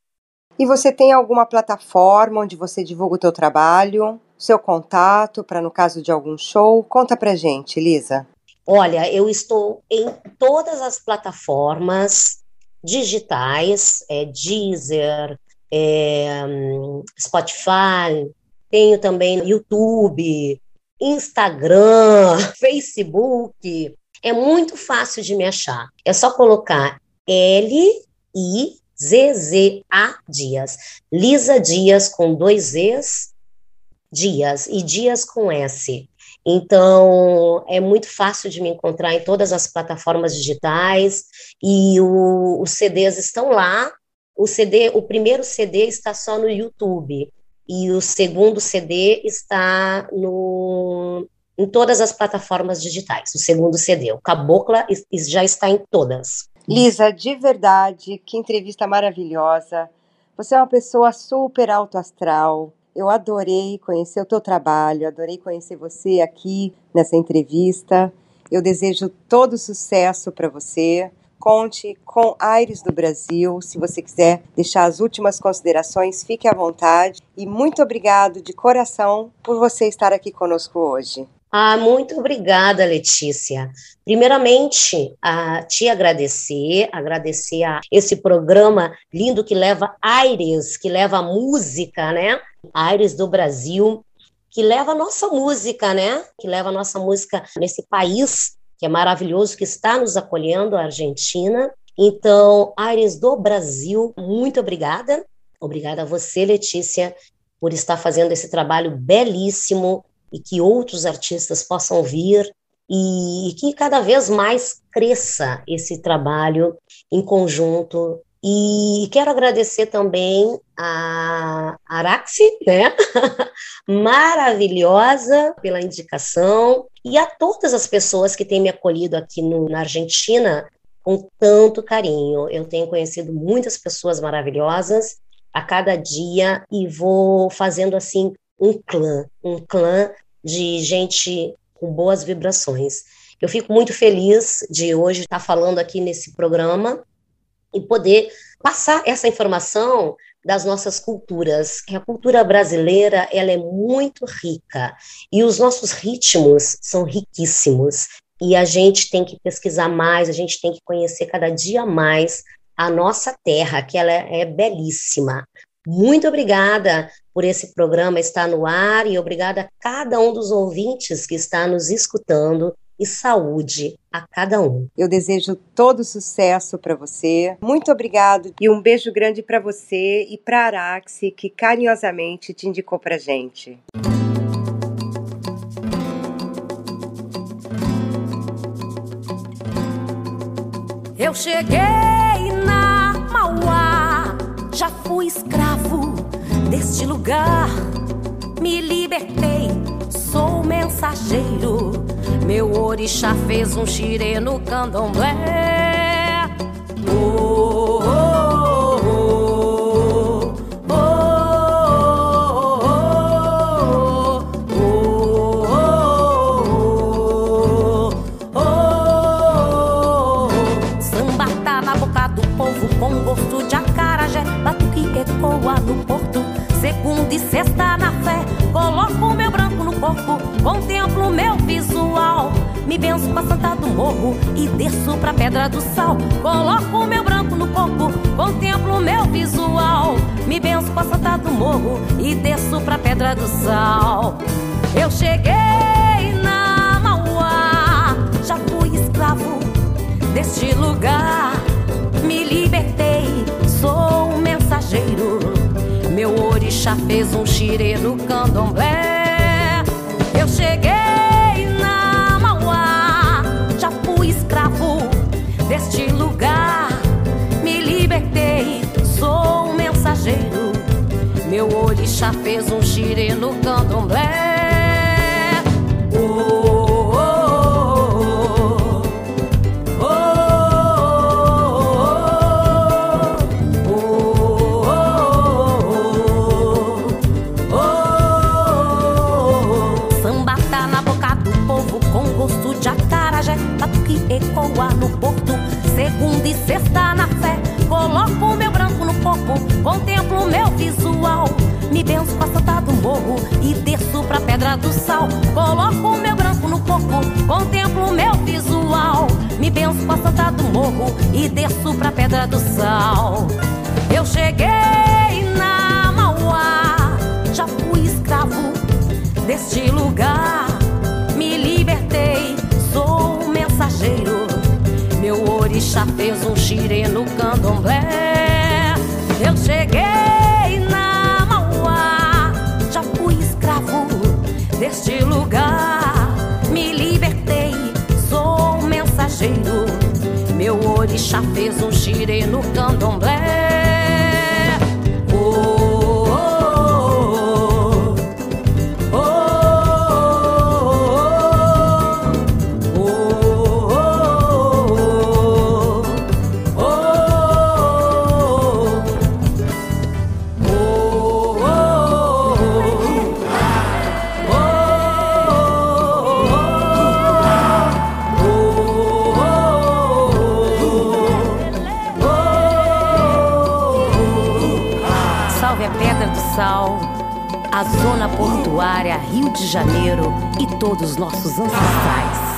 Speaker 2: E você tem alguma plataforma onde você divulga o teu trabalho, seu contato para no caso de algum show? Conta pra gente, Lisa.
Speaker 12: Olha, eu estou em todas as plataformas digitais, é, Deezer, é, Spotify, tenho também YouTube, Instagram, Facebook. É muito fácil de me achar. É só colocar L-I-Z-Z-A Dias. Lisa Dias com dois Z's, Dias, e Dias com S. Então, é muito fácil de me encontrar em todas as plataformas digitais e o, os CDs estão lá. O CD, o primeiro CD está só no YouTube e o segundo CD está no, em todas as plataformas digitais. O segundo CD, o Cabocla, já está em todas.
Speaker 2: Lisa, de verdade, que entrevista maravilhosa. Você é uma pessoa super alto astral, eu adorei conhecer o teu trabalho, adorei conhecer você aqui nessa entrevista. Eu desejo todo sucesso para você. Conte com Aires do Brasil. Se você quiser deixar as últimas considerações, fique à vontade. E muito obrigado de coração por você estar aqui conosco hoje.
Speaker 12: Ah, muito obrigada, Letícia. Primeiramente, te agradecer, agradecer a esse programa lindo que leva aires, que leva música, né? Aires do Brasil, que leva a nossa música, né? Que leva a nossa música nesse país que é maravilhoso, que está nos acolhendo, a Argentina. Então, Aires do Brasil, muito obrigada. Obrigada a você, Letícia, por estar fazendo esse trabalho belíssimo e que outros artistas possam vir e, que cada vez mais cresça esse trabalho em conjunto. E quero agradecer também a Araxi, né? Maravilhosa pela indicação, e a todas as pessoas que têm me acolhido aqui no, na Argentina com tanto carinho. Eu tenho conhecido muitas pessoas maravilhosas a cada dia e vou fazendo assim um clã, um clã de gente com boas vibrações. Eu fico muito feliz de hoje estar falando aqui nesse programa e poder passar essa informação das nossas culturas, que a cultura brasileira ela é muito rica e os nossos ritmos são riquíssimos e a gente tem que pesquisar mais, a gente tem que conhecer cada dia mais a nossa terra, que ela é, belíssima. Muito obrigada por esse programa estar no ar e obrigada a cada um dos ouvintes que está nos escutando e saúde a cada um.
Speaker 2: Eu desejo todo sucesso para você. Muito obrigado e um beijo grande para você e para Araxi que carinhosamente te indicou para gente.
Speaker 13: Eu cheguei na Mauá, já fui escravo deste lugar. Me libertei, sou mensageiro. Meu orixá fez um xirê no candomblé. Oh, oh, Coloco meu branco no corpo, contemplo meu visual. Me benço pra Santa do Morro e desço pra Pedra do Sal. Coloco meu branco no corpo, contemplo meu visual. Me benço pra Santa do Morro e desço pra Pedra do Sal. Eu cheguei na Mauá, já fui escravo deste lugar. Me libertei, Já fez um xirê no candomblé. Eu cheguei na Mauá, já fui escravo deste lugar. Me libertei, sou um mensageiro. Meu orixá fez um xirê no candomblé. Contemplo meu visual. Me benço com a santa do morro e desço pra pedra do sal. Coloco meu branco no corpo, contemplo meu visual. Me benço com a santa do morro e desço pra pedra do sal. Eu cheguei na Mauá, já fui escravo deste lugar. Me libertei, sou um mensageiro. Meu orixá fez um xirê no candomblé. Eu cheguei na Mauá, já fui escravo deste lugar. Me libertei, sou um mensageiro. Meu orixá fez um xirê no candomblé. A zona portuária Rio de Janeiro e todos os nossos ancestrais.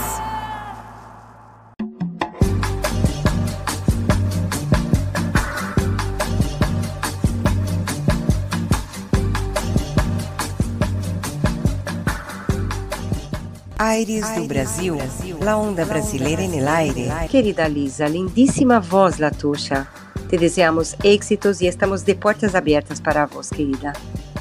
Speaker 1: Aires do Brasil, la onda brasileira en el aire.
Speaker 2: Querida Lisa, lindíssima voz, Latuxa. Te desejamos éxitos e estamos de portas abertas para vos, querida.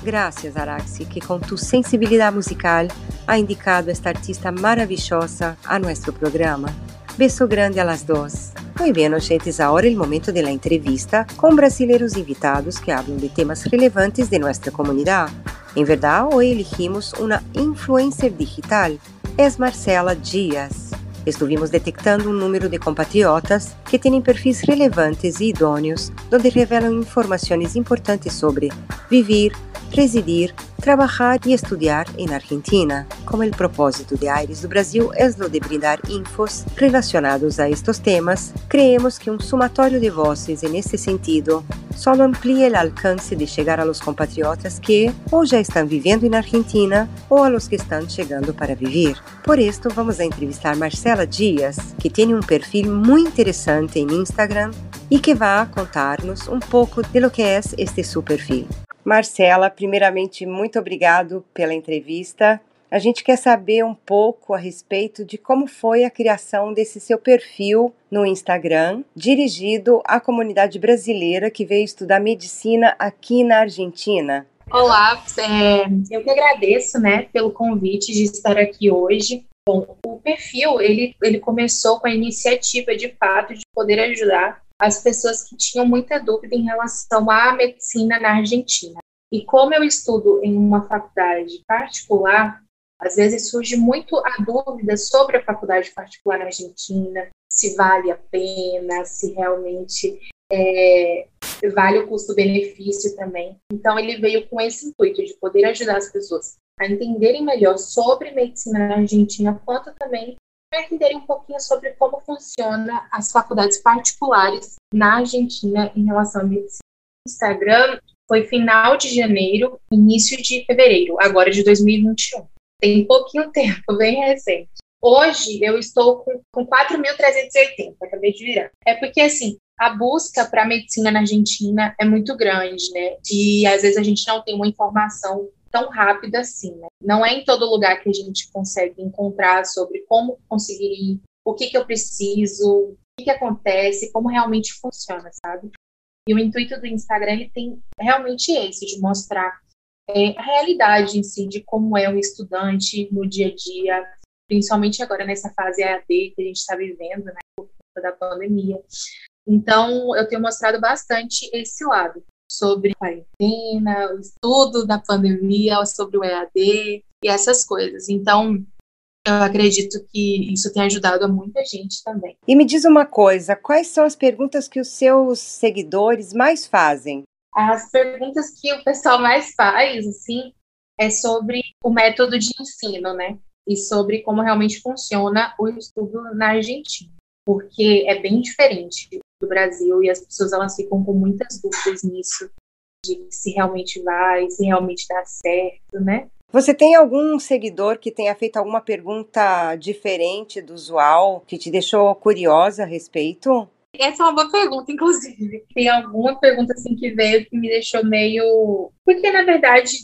Speaker 2: Graças, Araxi, que com tu sensibilidade musical ha indicado esta artista maravilhosa a nosso programa. Beso grande a las dos. Muy bien, oyentes, ahora el momento de la entrevista con brasileiros invitados que hablan de temas relevantes de nuestra comunidad. En verdad, hoy elegimos una influencer digital. Es Marcela Dias. Estuvimos detectando um número de compatriotas que têm perfis relevantes e idôneos, onde revelam informações importantes sobre viver, residir, trabalhar e estudar em Argentina. Como o propósito de Aires do Brasil é o de brindar infos relacionados a estes temas, creemos que um somatório de voces nesse sentido só amplia o alcance de chegar a los compatriotas que ou já estão vivendo na Argentina ou a los que estão chegando para viver. Por isto, vamos a entrevistar Marcela Dias, que tem um perfil muito interessante em Instagram e que vai contar-nos um pouco de lo que é este seu perfil. Marcela, primeiramente, muito obrigado pela entrevista. A gente quer saber um pouco a respeito de como foi a criação desse seu perfil no Instagram, dirigido à comunidade brasileira que veio estudar medicina aqui na Argentina.
Speaker 14: Olá, é, eu que agradeço, né, pelo convite de estar aqui hoje. Bom, o perfil ele, ele começou com a iniciativa de fato de poder ajudar as pessoas que tinham muita dúvida em relação à medicina na Argentina. E como eu estudo em uma faculdade particular, às vezes surge muito a dúvida sobre a faculdade particular na Argentina, se vale a pena, se realmente é, vale o custo-benefício também. Então, ele veio com esse intuito de poder ajudar as pessoas a entenderem melhor sobre medicina na Argentina, quanto também a entenderem um pouquinho sobre como funciona as faculdades particulares na Argentina em relação à medicina. Instagram foi final de janeiro, início de fevereiro, agora de 2021. Tem pouquinho tempo, bem recente. Hoje eu estou com, com 4.380, acabei de virar. É porque, assim, a busca para a medicina na Argentina é muito grande, né? E às vezes a gente não tem uma informação tão rápida assim, né? Não é em todo lugar que a gente consegue encontrar sobre como conseguir ir, o que, que eu preciso, o que, que acontece, como realmente funciona, sabe? E o intuito do Instagram ele tem realmente esse, de mostrar é, a realidade em si, de como é o estudante no dia a dia, principalmente agora nessa fase AD que a gente está vivendo, né, por conta da pandemia. Então, eu tenho mostrado bastante esse lado sobre quarentena, o estudo da pandemia, sobre o EAD e essas coisas. Então, eu acredito que isso tem ajudado a muita gente também.
Speaker 2: E me diz uma coisa, quais são as perguntas que os seus seguidores mais fazem?
Speaker 14: As perguntas que o pessoal mais faz, assim, é sobre o método de ensino, né? E sobre como realmente funciona o estudo na Argentina. Porque é bem diferente do Brasil e as pessoas elas ficam com muitas dúvidas nisso, de se realmente vai, se realmente dá certo, né?
Speaker 2: Você tem algum seguidor que tenha feito alguma pergunta diferente do usual, que te deixou curiosa a respeito?
Speaker 14: Essa é uma boa pergunta, inclusive. Tem alguma pergunta assim que veio que me deixou meio. Porque, na verdade,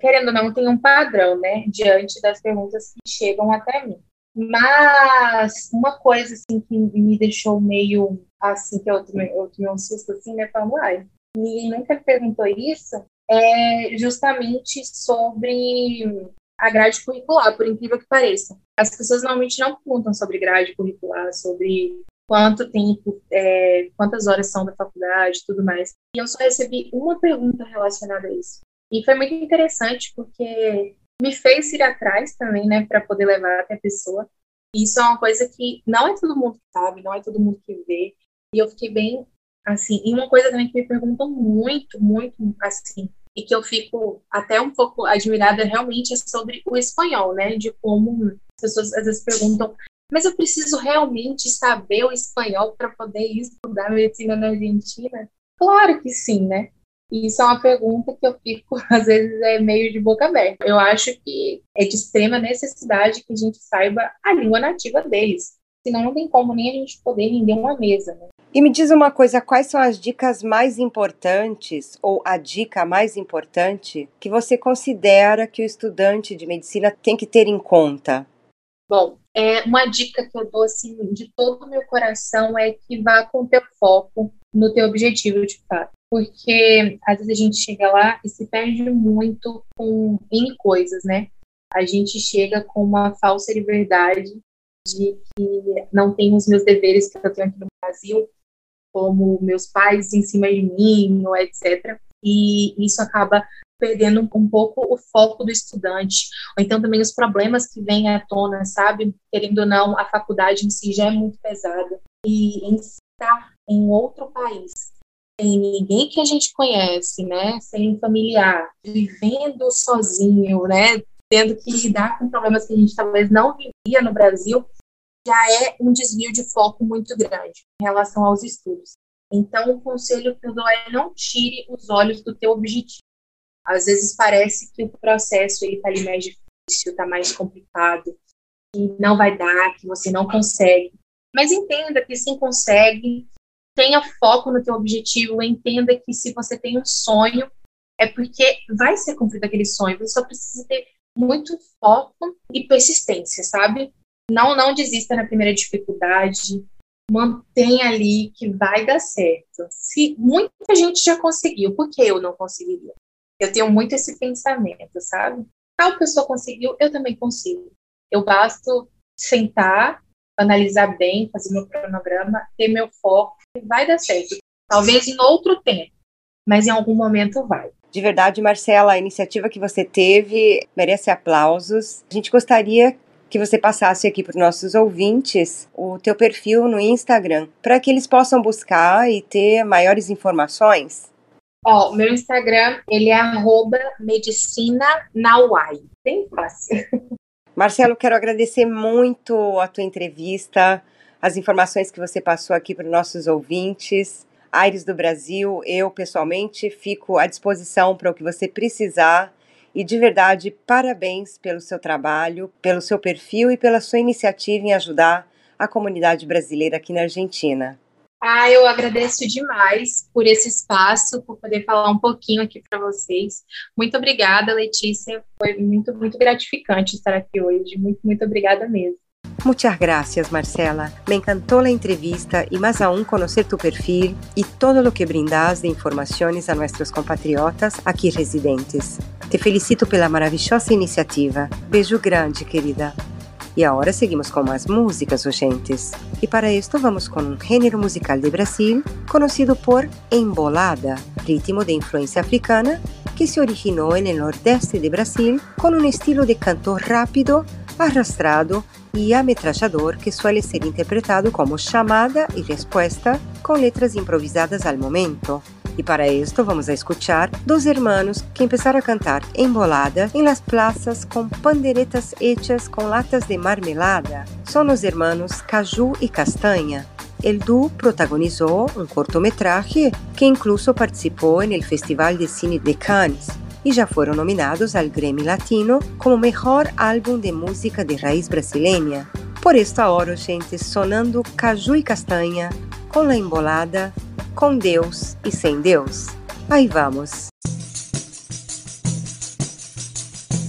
Speaker 14: querendo ou não, tem um padrão, né? Diante das perguntas que chegam até mim. Mas uma coisa assim que me deixou meio assim, que eu tomei, eu tomei um susto assim, né? Falando, ai, ninguém nunca perguntou isso é justamente sobre a grade curricular, por incrível que pareça. As pessoas normalmente não perguntam sobre grade curricular, sobre quanto tempo, é, quantas horas são da faculdade, tudo mais. E eu só recebi uma pergunta relacionada a isso. E foi muito interessante porque me fez ir atrás também, né, para poder levar até a pessoa. Isso é uma coisa que não é todo mundo que sabe, não é todo mundo que vê. E eu fiquei bem assim. E uma coisa também que me perguntam muito, muito, assim, e que eu fico até um pouco admirada realmente é sobre o espanhol, né? De como as pessoas às vezes perguntam, mas eu preciso realmente saber o espanhol para poder estudar medicina na Argentina? Claro que sim, né? Isso é uma pergunta que eu fico, às vezes, é meio de boca aberta. Eu acho que é de extrema necessidade que a gente saiba a língua nativa deles. Senão não tem como nem a gente poder render uma mesa, né?
Speaker 2: E me diz uma coisa, quais são as dicas mais importantes ou a dica mais importante que você considera que o estudante de medicina tem que ter em conta?
Speaker 14: Bom, é uma dica que eu dou assim de todo o meu coração é que vá com teu foco no teu objetivo de fato. Porque às vezes a gente chega lá e se perde muito com em coisas, né? A gente chega com uma falsa liberdade de que não tenho os meus deveres que eu tenho aqui no Brasil como meus pais em cima de mim, ou etc. E isso acaba perdendo um pouco o foco do estudante, ou então também os problemas que vêm à tona, sabe? Querendo ou não, a faculdade em si já é muito pesada. E estar em outro país, sem ninguém que a gente conhece, né? Sem familiar, vivendo sozinho, né? Tendo que lidar com problemas que a gente talvez não vivia no Brasil, já é um desvio de foco muito grande em relação aos estudos. Então, o conselho que eu dou é não tire os olhos do teu objetivo. Às vezes parece que o processo está ali mais difícil, está mais complicado, que não vai dar, que você não consegue. Mas entenda que sim consegue, tenha foco no teu objetivo, entenda que se você tem um sonho, é porque vai ser cumprido aquele sonho, você só precisa ter muito foco e persistência, sabe? Não, não desista na primeira dificuldade. Mantenha ali que vai dar certo. Se muita gente já conseguiu, por que eu não conseguiria? Eu tenho muito esse pensamento, sabe? Tal pessoa conseguiu, eu também consigo. Eu basto sentar, analisar bem, fazer meu cronograma, ter meu foco vai dar certo. Talvez em outro tempo, mas em algum momento vai.
Speaker 2: De verdade, Marcela, a iniciativa que você teve merece aplausos. A gente gostaria que você passasse aqui para os nossos ouvintes o teu perfil no Instagram, para que eles possam buscar e ter maiores informações.
Speaker 14: Ó, oh, meu Instagram, ele é arroba medicinanauai. Bem fácil.
Speaker 2: Marcelo, quero agradecer muito a tua entrevista, as informações que você passou aqui para os nossos ouvintes. Aires do Brasil, eu pessoalmente fico à disposição para o que você precisar e de verdade, parabéns pelo seu trabalho, pelo seu perfil e pela sua iniciativa em ajudar a comunidade brasileira aqui na Argentina.
Speaker 14: Ah, eu agradeço demais por esse espaço, por poder falar um pouquinho aqui para vocês. Muito obrigada, Letícia. Foi muito, muito gratificante estar aqui hoje. Muito, muito obrigada mesmo.
Speaker 2: Muchas gracias, Marcela. Me encantó la entrevista y más aún conocer tu perfil y todo lo que brindas de informaciones a nuestros compatriotas aquí residentes. Te felicito pela maravilhosa iniciativa. Beijo grande, querida. E agora seguimos com mais músicas, oyentes. E para isto vamos com um gênero musical de Brasil conhecido por embolada, ritmo de influência africana que se originou no nordeste de Brasil com um estilo de canto rápido, arrastrado e ametralhador que suele ser interpretado como chamada e resposta com letras improvisadas ao momento. E para isto vamos a escuchar dos hermanos que empezaram a cantar embolada em las plazas com panderetas hechas com latas de marmelada. São os hermanos Caju e Castanha. El duo protagonizou um cortometraje que incluso participou no Festival de Cine de Cannes e já foram nominados ao Grammy Latino como melhor álbum de música de raiz brasileira. Por esta hora, gente, sonando Caju e Castanha, com la embolada com Deus e sem Deus. Aí vamos.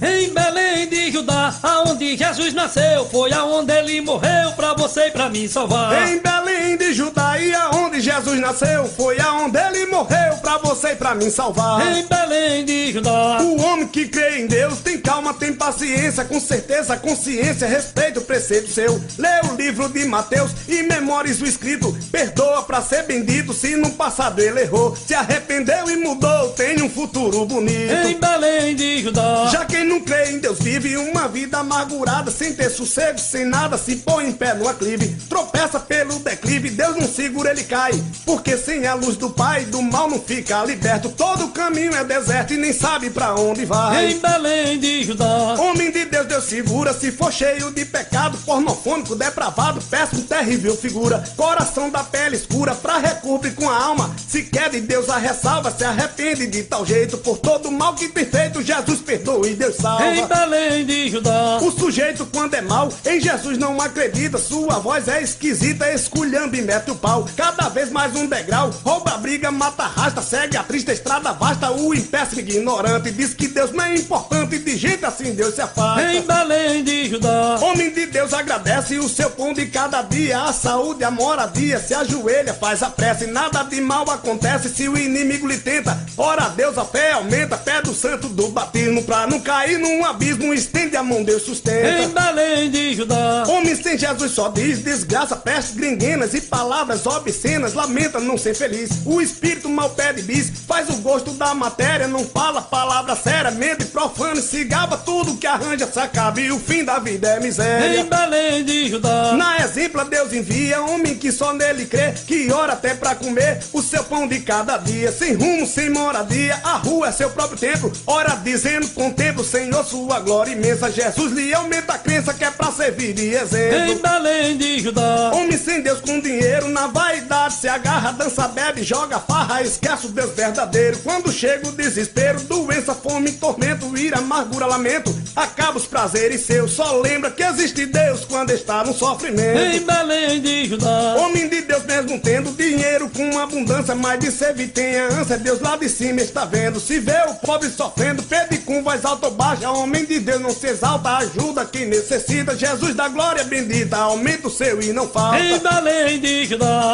Speaker 15: Em Belém de Judá, aonde Jesus nasceu, foi aonde ele morreu pra você e pra mim salvar.
Speaker 16: Em Belém de Judá, e aonde Jesus nasceu, foi aonde ele morreu pra você e pra mim salvar.
Speaker 15: Em Belém de Judá,
Speaker 16: o homem que crê em Deus tem calma, tem paciência, com certeza, consciência, respeito o preceito seu. Lê o livro de Mateus e memorize o escrito. Perdoa pra ser bendito, se no passado ele errou, se arrependeu e mudou, tem um futuro bonito.
Speaker 15: Em Belém de Judá,
Speaker 16: já não crê em Deus vive uma vida amargurada, sem ter sossego, sem nada, se põe em pé no aclive, tropeça pelo declive, Deus não segura, ele cai, porque sem a luz do Pai, do mal não fica liberto, todo caminho é deserto e nem sabe pra onde vai.
Speaker 15: Em Belém de Judá,
Speaker 16: homem de Deus, Deus segura, se for cheio de pecado, pornofônico, depravado, péssimo, terrível figura, coração da pele escura, pra recobrir com a alma, se quer de Deus a ressalva, se arrepende de tal jeito, por todo mal que tem feito, Jesus perdoa e Deus salva.
Speaker 15: Em Belém de Judá,
Speaker 16: o sujeito quando é mal, em Jesus não acredita. Sua voz é esquisita, esculhamba e mete o pau. Cada vez mais um degrau, rouba, briga, mata, arrasta, segue a triste estrada vasta. O impéssimo ignorante diz que Deus não é importante, de gente assim Deus se afasta.
Speaker 15: Em Belém de Judá,
Speaker 16: homem de Deus agradece o seu pão de cada dia, a saúde, a moradia. Se ajoelha, faz a prece, nada de mal acontece se o inimigo lhe tenta. Ora, Deus a fé aumenta, pé do santo do batismo pra não cair num abismo, estende a mão, Deus sustenta.
Speaker 15: Em Belém de Judá,
Speaker 16: homem sem Jesus só diz desgraça, pestes, gringuenas e palavras obscenas, lamenta não ser feliz. O espírito mal pede bis, faz o gosto da matéria, não fala palavra séria, mente profana, se gaba tudo que arranja, se acaba e o fim da vida é miséria.
Speaker 15: Em Belém de Judá,
Speaker 16: na exempla Deus envia homem que só nele crê, que ora até pra comer o seu pão de cada dia, sem rumo, sem moradia, a rua é seu próprio templo, ora dizendo contempla o Senhor sua glória imensa. Jesus lhe aumenta a crença que é pra servir de exemplo.
Speaker 15: Em Belém de Judá,
Speaker 16: homem sem Deus com dinheiro, na vaidade se agarra, dança, bebe, joga farra, esquece o Deus verdadeiro. Quando chega o desespero, doença, fome, tormento, ira, amargura, lamento, acaba os prazeres seus. Só lembra que existe Deus quando está no sofrimento.
Speaker 15: Em Belém de Judá,
Speaker 16: homem de Deus mesmo tendo dinheiro com abundância, mas de servir tem a ânsia. Deus lá de cima está vendo. Se vê o pobre sofrendo, pede com voz alta ou baixa, homem de Deus não se exalta, ajuda quem necessita. Jesus da glória bendita, aumenta o seu e não falta.
Speaker 15: Em Belém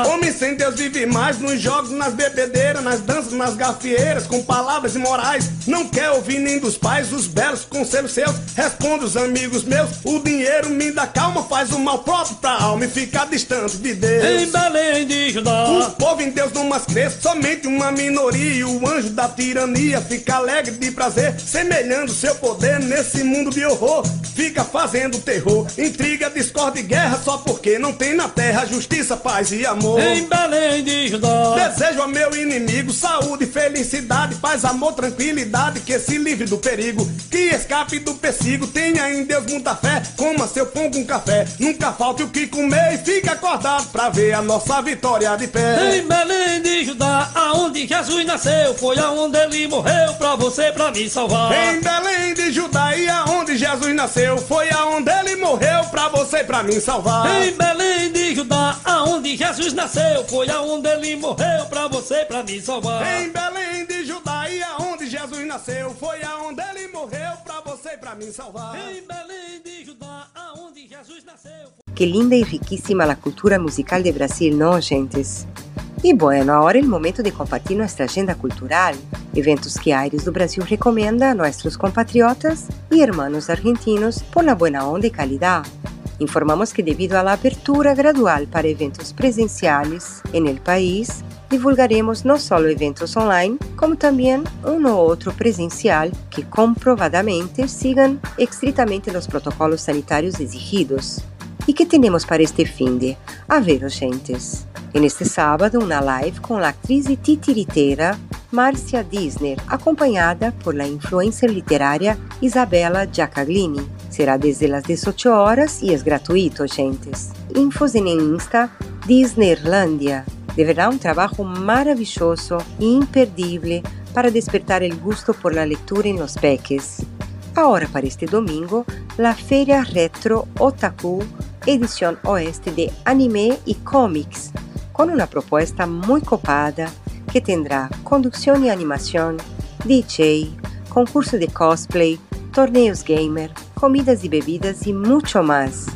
Speaker 16: homem sem Deus vive mais nos jogos, nas bebedeiras, nas danças, nas gafieiras, com palavras imorais. Não quer ouvir nem dos pais os belos conselhos seus. Responde os amigos meus, o dinheiro me dá calma, faz o mal próprio pra alma e fica distante de Deus.
Speaker 15: Em Belém
Speaker 16: o povo em Deus não mais cresce, somente uma minoria. O anjo da tirania fica alegre de prazer, semelhando seu poder nesse mundo de horror. Fica fazendo terror, intriga, discórdia e guerra só porque não tem na terra justiça, paz e amor.
Speaker 15: Em Belém de Judá,
Speaker 16: desejo a meu inimigo saúde, felicidade, paz, amor, tranquilidade, que se livre do perigo, que escape do persigo. Tenha em Deus muita fé, coma seu pão com café. Nunca falte o que comer e fique acordado pra ver a nossa vitória de pé.
Speaker 15: Em Belém de Judá, aonde Jesus nasceu, foi aonde ele morreu pra você, pra me salvar.
Speaker 16: Em Belém de Judá, e aonde Jesus nasceu, foi aonde ele morreu pra você, pra mim salvar.
Speaker 15: Em Belém de Judá, aonde Jesus nasceu, foi aonde ele morreu pra você, pra me salvar.
Speaker 16: Em Belém de Judá, e aonde Jesus nasceu, foi aonde ele morreu pra você, pra mim salvar.
Speaker 15: Em Belém de Judá, aonde Jesus nasceu.
Speaker 2: Que linda e riquíssima a cultura musical de Brasil, não, gentes? E bueno, agora é o momento de compartilhar nossa agenda cultural, eventos que Aires do Brasil recomenda a nossos compatriotas e hermanos argentinos por la buena onda e calidad. Informamos que debido a la apertura gradual para eventos presenciales en el país, divulgaremos no solo eventos online, como también uno u otro presencial que comprobadamente sigan estrictamente los protocolos sanitarios exigidos. ¿Y qué tenemos para este fin de? A ver, oyentes. En este sábado, una live con la actriz y titiritera Marcia Disner, acompañada por la influencer literaria Isabela Giacaglini. Será desde las 18 horas y es gratuito, oyentes. Infos en Insta Disneylandia. De verdad, un trabajo maravilloso e imperdible para despertar el gusto por la lectura en los peques. Ahora para este domingo, la Feria Retro Otaku edición oeste de anime y cómics, con una propuesta muy copada que tendrá conducción y animación, DJ, concurso de cosplay, torneos gamer, comidas y bebidas y mucho más.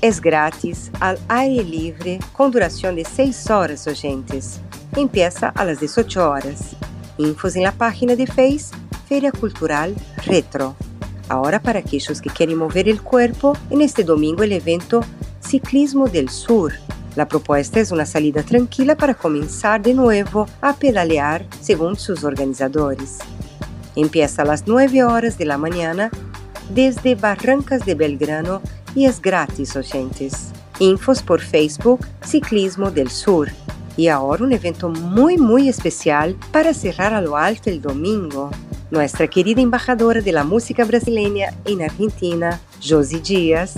Speaker 2: Es gratis, al aire libre, con duración de 6 horas oyentes. Empieza a las 18 horas. Infos en la página de Face Feria Cultural Retro. Ahora para aquellos que quieren mover el cuerpo, en este domingo el evento Ciclismo del Sur. La propuesta es una salida tranquila para comenzar de nuevo a pedalear según sus organizadores. Empieza a las 9 horas de la mañana desde Barrancas de Belgrano y es gratis, oyentes. Infos por Facebook Ciclismo del Sur. Y ahora un evento muy muy especial para cerrar a lo alto el domingo. Nuestra querida embajadora de la música brasileña en Argentina, Josie Díaz,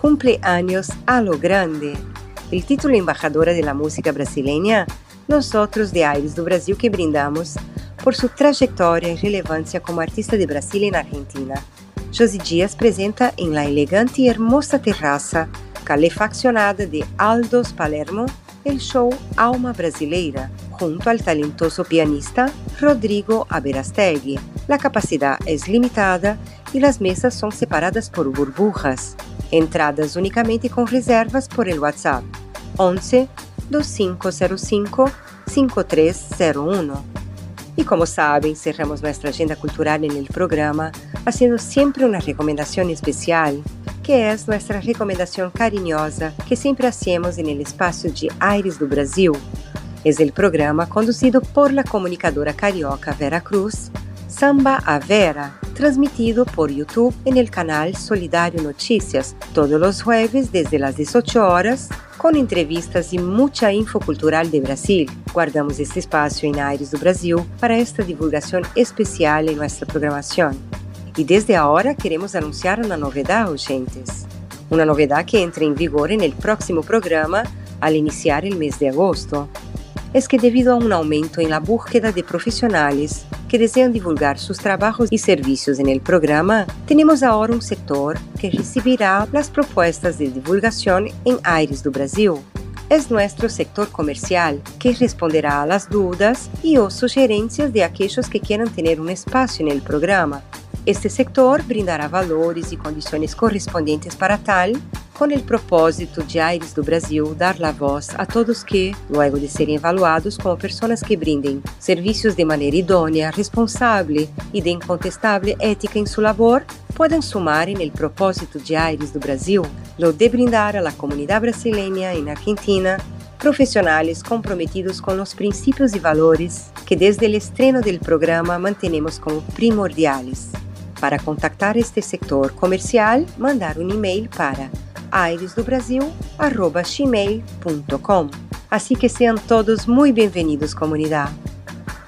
Speaker 2: cumple años a lo grande. El título embajadora de la música brasileña, nosotros de Aires do Brasil que brindamos por su trayectoria y relevancia como artista de Brasil en Argentina. Josi Dias presenta en la elegante y hermosa terraza calefaccionada de Aldos Palermo el show Alma Brasileira, junto al talentoso pianista Rodrigo Aberastegui. La capacidad es limitada y las mesas son separadas por burbujas. Entradas únicamente con reservas por el WhatsApp 11 2505 5301. Y como saben, cerramos nuestra agenda cultural en el programa haciendo siempre una recomendación especial, que es nuestra recomendación cariñosa que siempre hacemos en el espacio de Aires do Brasil. Es el programa conducido por la comunicadora carioca Vera Cruz, Samba a Vera, transmitido por YouTube en el canal Solidario Noticias todos los jueves desde las 18 horas con entrevistas y mucha info cultural de Brasil. Guardamos este espacio en Aires do Brasil para esta divulgación especial en nuestra programación. Y desde ahora queremos anunciar una novedad, oyentes. Una novedad que entra en vigor el próximo programa al iniciar el mes de agosto. Es que debido a un aumento en la búsqueda de profesionales que desean divulgar sus trabajos y servicios en el programa, tenemos ahora un sector que recibirá las propuestas de divulgación en Aires do Brasil. Es nuestro sector comercial que responderá a las dudas y o sugerencias de aquellos que quieran tener un espacio en el programa este sector brindará valores e condições correspondentes para tal, com o propósito de Aires do Brasil dar a voz a todos que, logo de serem evaluados como pessoas que brindem serviços de maneira idônea, responsável e de incontestável ética em sua labor, podem sumar el propósito de Aires do Brasil, lo de brindar a la comunidade brasileña em Argentina profissionais comprometidos com os princípios e valores que desde o estreno do programa mantenemos como primordiales. Para contactar este sector comercial, mandar um e-mail para airesdobrasil.gmail.com. Assim que sejam todos muito bem-vindos, comunidade.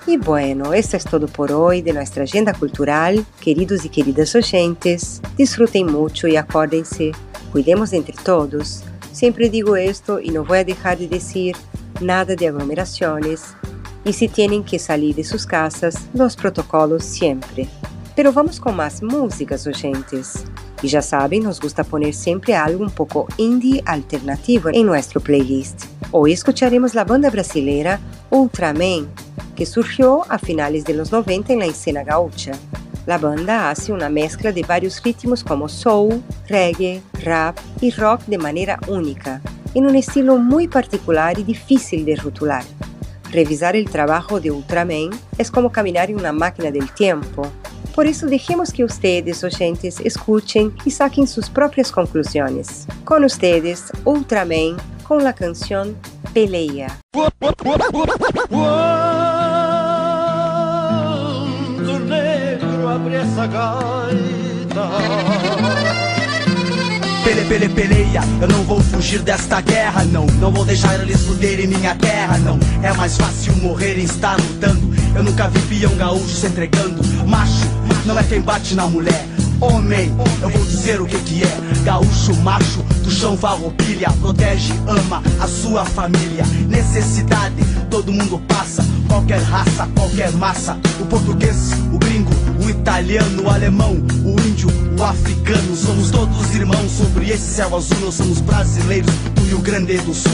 Speaker 2: E bueno, isso é todo por hoje de nossa agenda cultural. Queridos e queridas oyentes, disfrutem muito e acordem-se. Cuidemos entre todos. Sempre digo isto e não vou deixar de dizer nada de aglomerações. E se têm que sair de suas casas, os protocolos sempre. Pero vamos com mais músicas urgentes. E já sabem, nos gusta poner sempre algo um pouco indie alternativo em nosso playlist. Hoje escucharemos a banda brasileira Ultraman, que surgiu a finales de los 90 na escena gaúcha. La banda hace una mezcla de varios ritmos como soul, reggae, rap y rock de manera única, en un estilo muy particular y difícil de rotular. Revisar el trabajo de Ultraman es como caminar en una máquina del tiempo, Por isso, deixemos que ustedes, oyentes, escutem e saquem suas próprias conclusões. Com ustedes, Ultraman, com a canção Peleia.
Speaker 17: Quando o negro abre essa gaita
Speaker 18: Pele, pele, peleia, eu não vou fugir desta guerra, não. Não vou deixar eles fuderem minha terra, não. É mais fácil morrer em estar lutando. Eu nunca vi peão gaúcho se entregando. Macho, não é quem bate na mulher. Homem, eu vou dizer o que que é. Gaúcho, macho, do chão farroupilha. Protege, ama a sua família. Necessidade, todo mundo passa. Qualquer raça, qualquer massa. O português, o gringo, o italiano, o alemão O índio, o africano. Somos todos irmãos. Sobre esse céu azul Nós somos brasileiros do Rio Grande do Sul.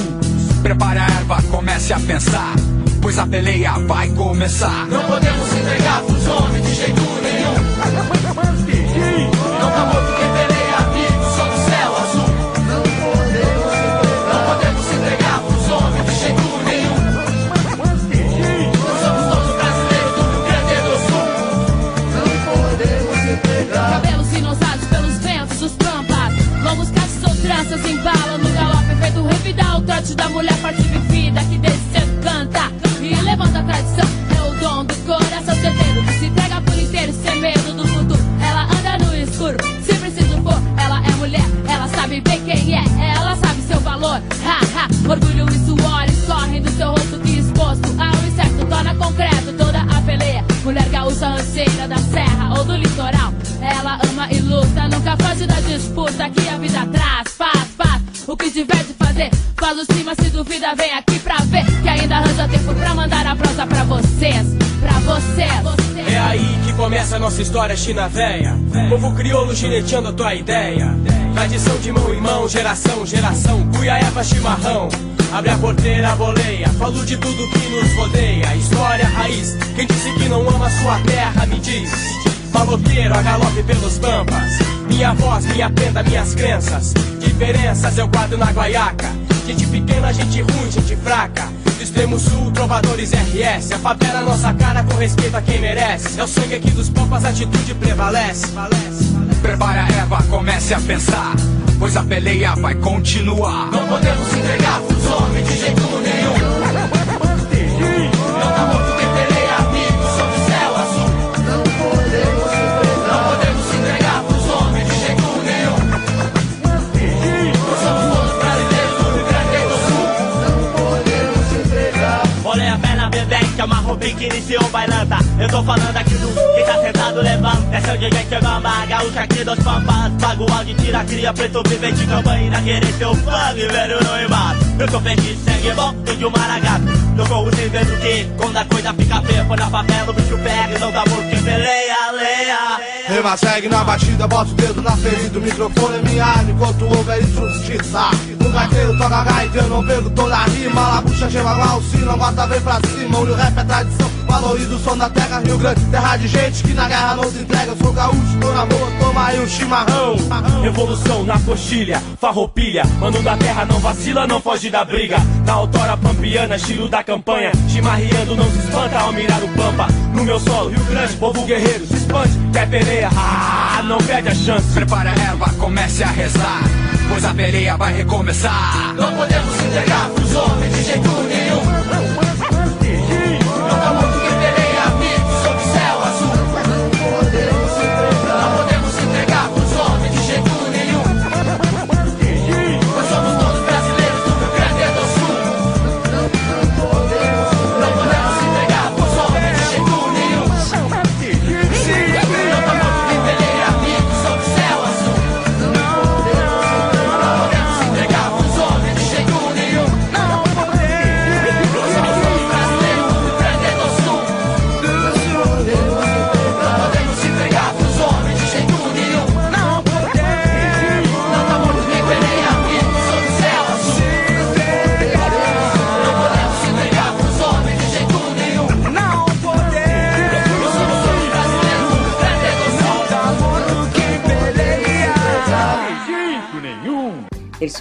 Speaker 19: Prepare a erva, comece a pensar Pois a peleia vai começar.
Speaker 20: Não podemos entregar pros homens de jeito nenhum
Speaker 21: trote da mulher forte vivida Que desde cedo canta e levanta a tradição. É o dom do coração certeiro Que se entrega por inteiro sem medo do futuro Ela anda no escuro, se preciso for Ela é mulher, ela sabe bem quem é Ela sabe seu valor, ha ha Orgulho e suor escorrem do seu rosto Que exposto ao incerto torna concreto toda a peleia. Mulher gaúcha anseira da serra ou do litoral. Ela ama e luta, nunca foge da disputa Que a vida traz, faz, faz O que tiver o cima Se duvida, vem aqui pra ver Que ainda arranja tempo pra mandar a prosa pra vocês Pra vocês.
Speaker 10: É aí que começa a nossa história china véia. Povo crioulo gineteando a tua ideia. Tradição de mão em mão, geração, geração Cuiaeva, chimarrão. Abre a porteira, boleia Falo de tudo que nos rodeia. História, raiz Quem disse que não ama sua terra, me diz. Maloqueiro, a galope pelos pampas. Minha voz, minha prenda, minhas crenças. Diferenças eu guardo na guaiaca Gente pequena, gente ruim, gente fraca. Do extremo sul, trovadores RS A favela nossa cara com respeito a quem merece. É o sangue aqui dos pampas, a atitude prevalece.
Speaker 19: Prepare a erva, comece a pensar Pois a peleia vai continuar.
Speaker 20: Não podemos entregar pros homens de jeito nenhum
Speaker 22: que é que iniciou bailanta. Eu tô falando aqui do quem tá sentado levanta. Esse é o DJ que gamba, gaúcha aqui dos pampas. Pago de tira, cria, preto, vivente, campanha. Querer seu fã, velho no embate Eu tô feliz, sangue bom, tô de um maragato Eu corro sem ver o que, quando a coisa fica feia Põe na favela, o bicho pega, não dá morto quem peleia, leia.
Speaker 17: Rima segue na batida, bota o dedo na ferida. O microfone é minha arma enquanto houver injustiça No gaiteiro toca gaita, eu não pego toda a rima. Labucha, chega lá, o sino, bota vem pra cima. O rap é tradição, valoriza o som da terra. Rio Grande, terra de gente que na guerra não se entrega. Eu sou gaúcho, tô na boa, toma aí um chimarrão.
Speaker 10: Revolução na coxilha, farroupilha. Mano da terra não vacila, não foge da briga. Na autora pampiana, estilo da campanha. Chimarreando, não se espanta ao mirar o pampa. No meu solo, Rio Grande, povo guerreiro Se expande, quer peleia, ah, não perde a chance.
Speaker 19: Prepare a erva, comece a rezar. Pois a peleia vai recomeçar
Speaker 20: Não podemos entregar pros homens de jeito nenhum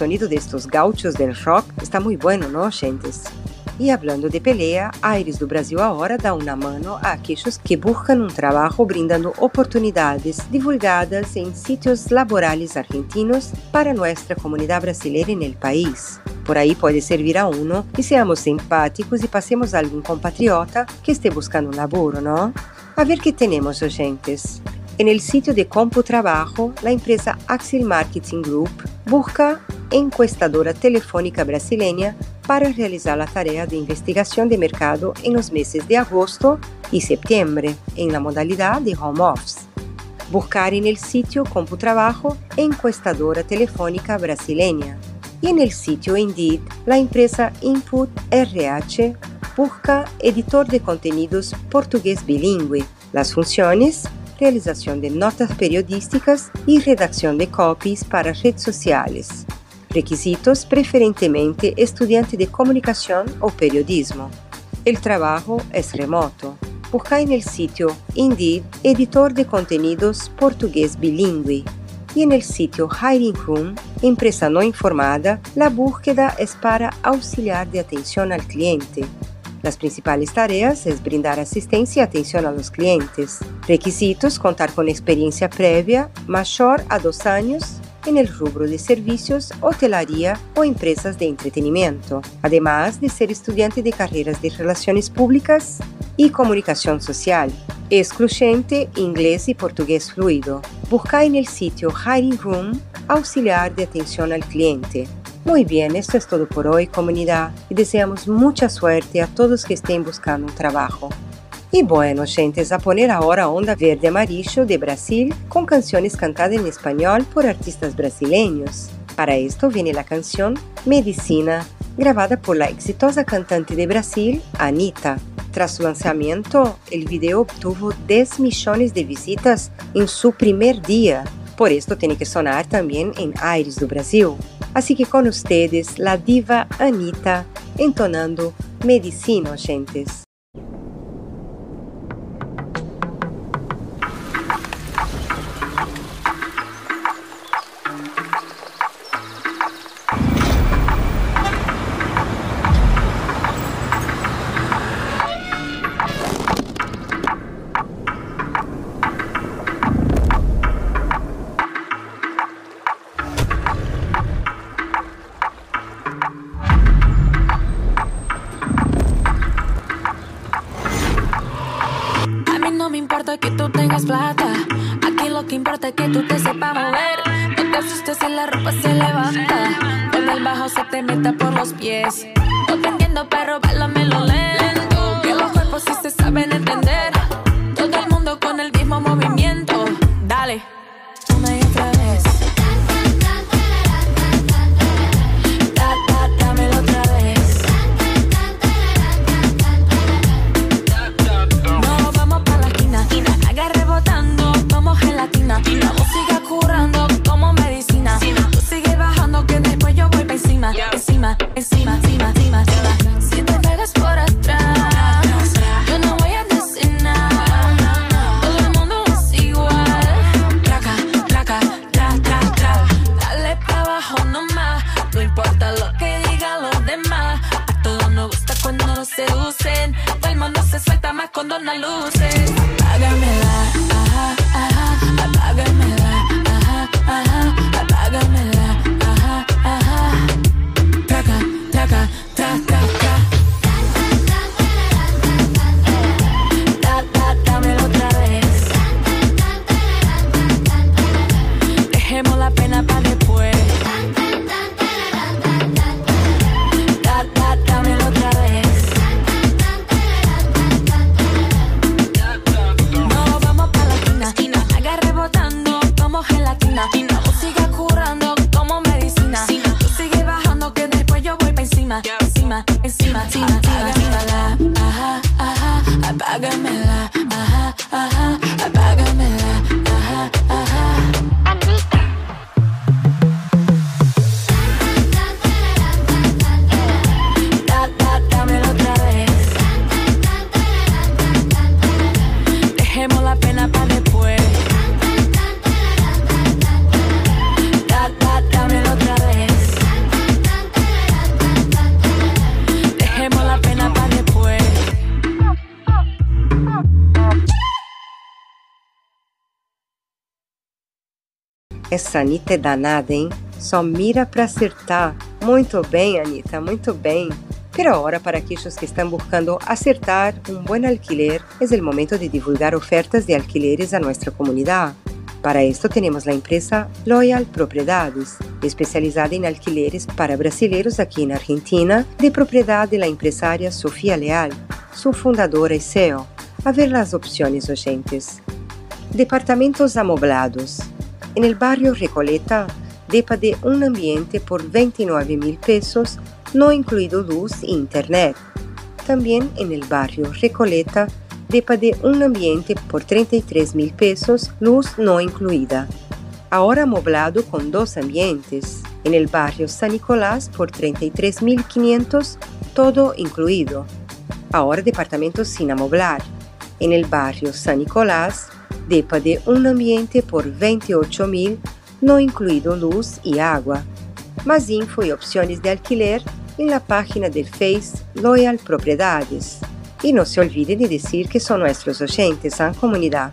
Speaker 2: sonido de estos gauchos del rock está muy bueno, ¿no, oyentes? E hablando de pelea, Aires do Brasil agora dá uma mano a aqueles que buscam um trabalho brindando oportunidades divulgadas em sítios laborais argentinos para nossa comunidade brasileira no país. Por aí pode servir a uno e seamos simpáticos e passemos a algum compatriota que esteja buscando um laboro, não? A ver que temos, oyentes. En el sitio de CompuTrabajo, la empresa Axel Marketing Group busca encuestadora telefónica brasileña para realizar la tarea de investigación de mercado en los meses de agosto y septiembre en la modalidad de home office. Buscar en el sitio CompuTrabajo encuestadora telefónica brasileña. Y en el sitio Indeed, la empresa Input RH busca editor de contenidos portugués bilingüe. Las funciones realización de notas periodísticas y redacción de copies para redes sociales. Requisitos preferentemente estudiante de comunicación o periodismo. El trabajo es remoto. Busca en el sitio Indeed editor de contenidos portugués bilingüe. Y en el sitio Hiring Room, empresa no informada, la búsqueda es para auxiliar de atención al cliente, las principales tareas es brindar asistencia y atención a los clientes. Requisitos: contar con experiencia previa mayor a dos años en el rubro de servicios, hotelería o empresas de entretenimiento, además de ser estudiante de carreras de relaciones públicas y comunicación social. Excluyente inglés y portugués fluido. Busca en el sitio Hiring Room auxiliar de atención al cliente. Muy bien, esto es todo por hoy, comunidad, y deseamos mucha suerte a todos que estén buscando un trabajo. Y bueno, gentes, a poner ahora Onda Verde Amarillo de Brasil con canciones cantadas en español por artistas brasileños. Para esto viene la canción Medicina, grabada por la exitosa cantante de Brasil, Anitta. Tras su lanzamiento, el video obtuvo 10 millones de visitas en su primer día. Por esto tiene que sonar también en Aires do Brasil. Así que con ustedes, la diva Anita, entonando Medicina, gentes. Essa Anitta é danada, hein? Só mira para acertar. Muito bem, Anitta, muito bem. Pero ahora para aquellos que están buscando acertar un buen alquiler, es el momento de divulgar ofertas de alquileres a nuestra comunidad. Para esto tenemos la empresa Loyal Propiedades, especializada en alquileres para brasileños aquí en Argentina, de propiedad de la empresaria Sofía Leal, su fundadora y CEO. A ver las opciones oyentes. Departamentos amoblados. En el barrio Recoleta, depa de un ambiente por 29 mil pesos, no incluido luz e internet. También en el barrio Recoleta, depa de un ambiente por 33 mil pesos, luz no incluida. Ahora amoblado con dos ambientes. En el barrio San Nicolás por 33.500, todo incluido. Ahora departamentos sin amoblar. En el barrio San Nicolás, depa de un ambiente por 28.000, no incluido luz y agua. Más info y opciones de alquiler en la página del Face Loyal Propiedades. Y no se olvide de decir que son nuestros oyentes en comunidad.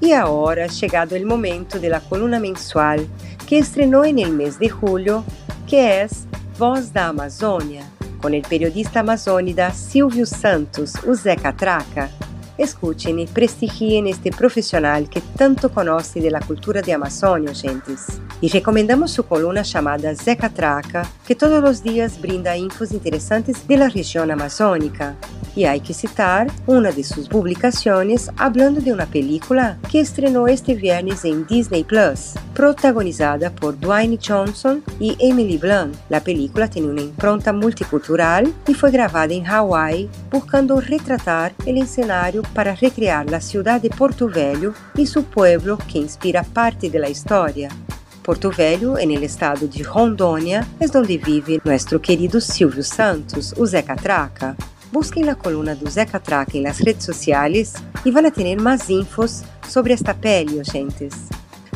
Speaker 2: Y ahora ha llegado el momento de la columna mensual que estrenó en el mes de julio, que es Voz da Amazônia, con el periodista amazônida Silvio Santos, o Zé Catraca. Escuchen y prestigien este profesional que tanto conoce de la cultura de Amazônia, gentes. Y recomendamos su columna llamada Zé Catraca, que todos los días brinda infos interesantes de la región amazónica. Y hay que citar una de sus publicaciones hablando de una película que estrenó este viernes en Disney Plus, protagonizada por Dwayne Johnson y Emily Blunt. La película tiene una impronta multicultural y fue grabada en Hawái, buscando retratar el escenario para recrear la ciudad de Porto Velho y su pueblo que inspira parte de la historia. Porto Velho, en el estado de Rondônia, es donde vive nuestro querido Silvio Santos, o Zé Catraca. Busquen la columna do Zé Catraca en las redes sociales y van a tener más infos sobre esta pele, oyentes.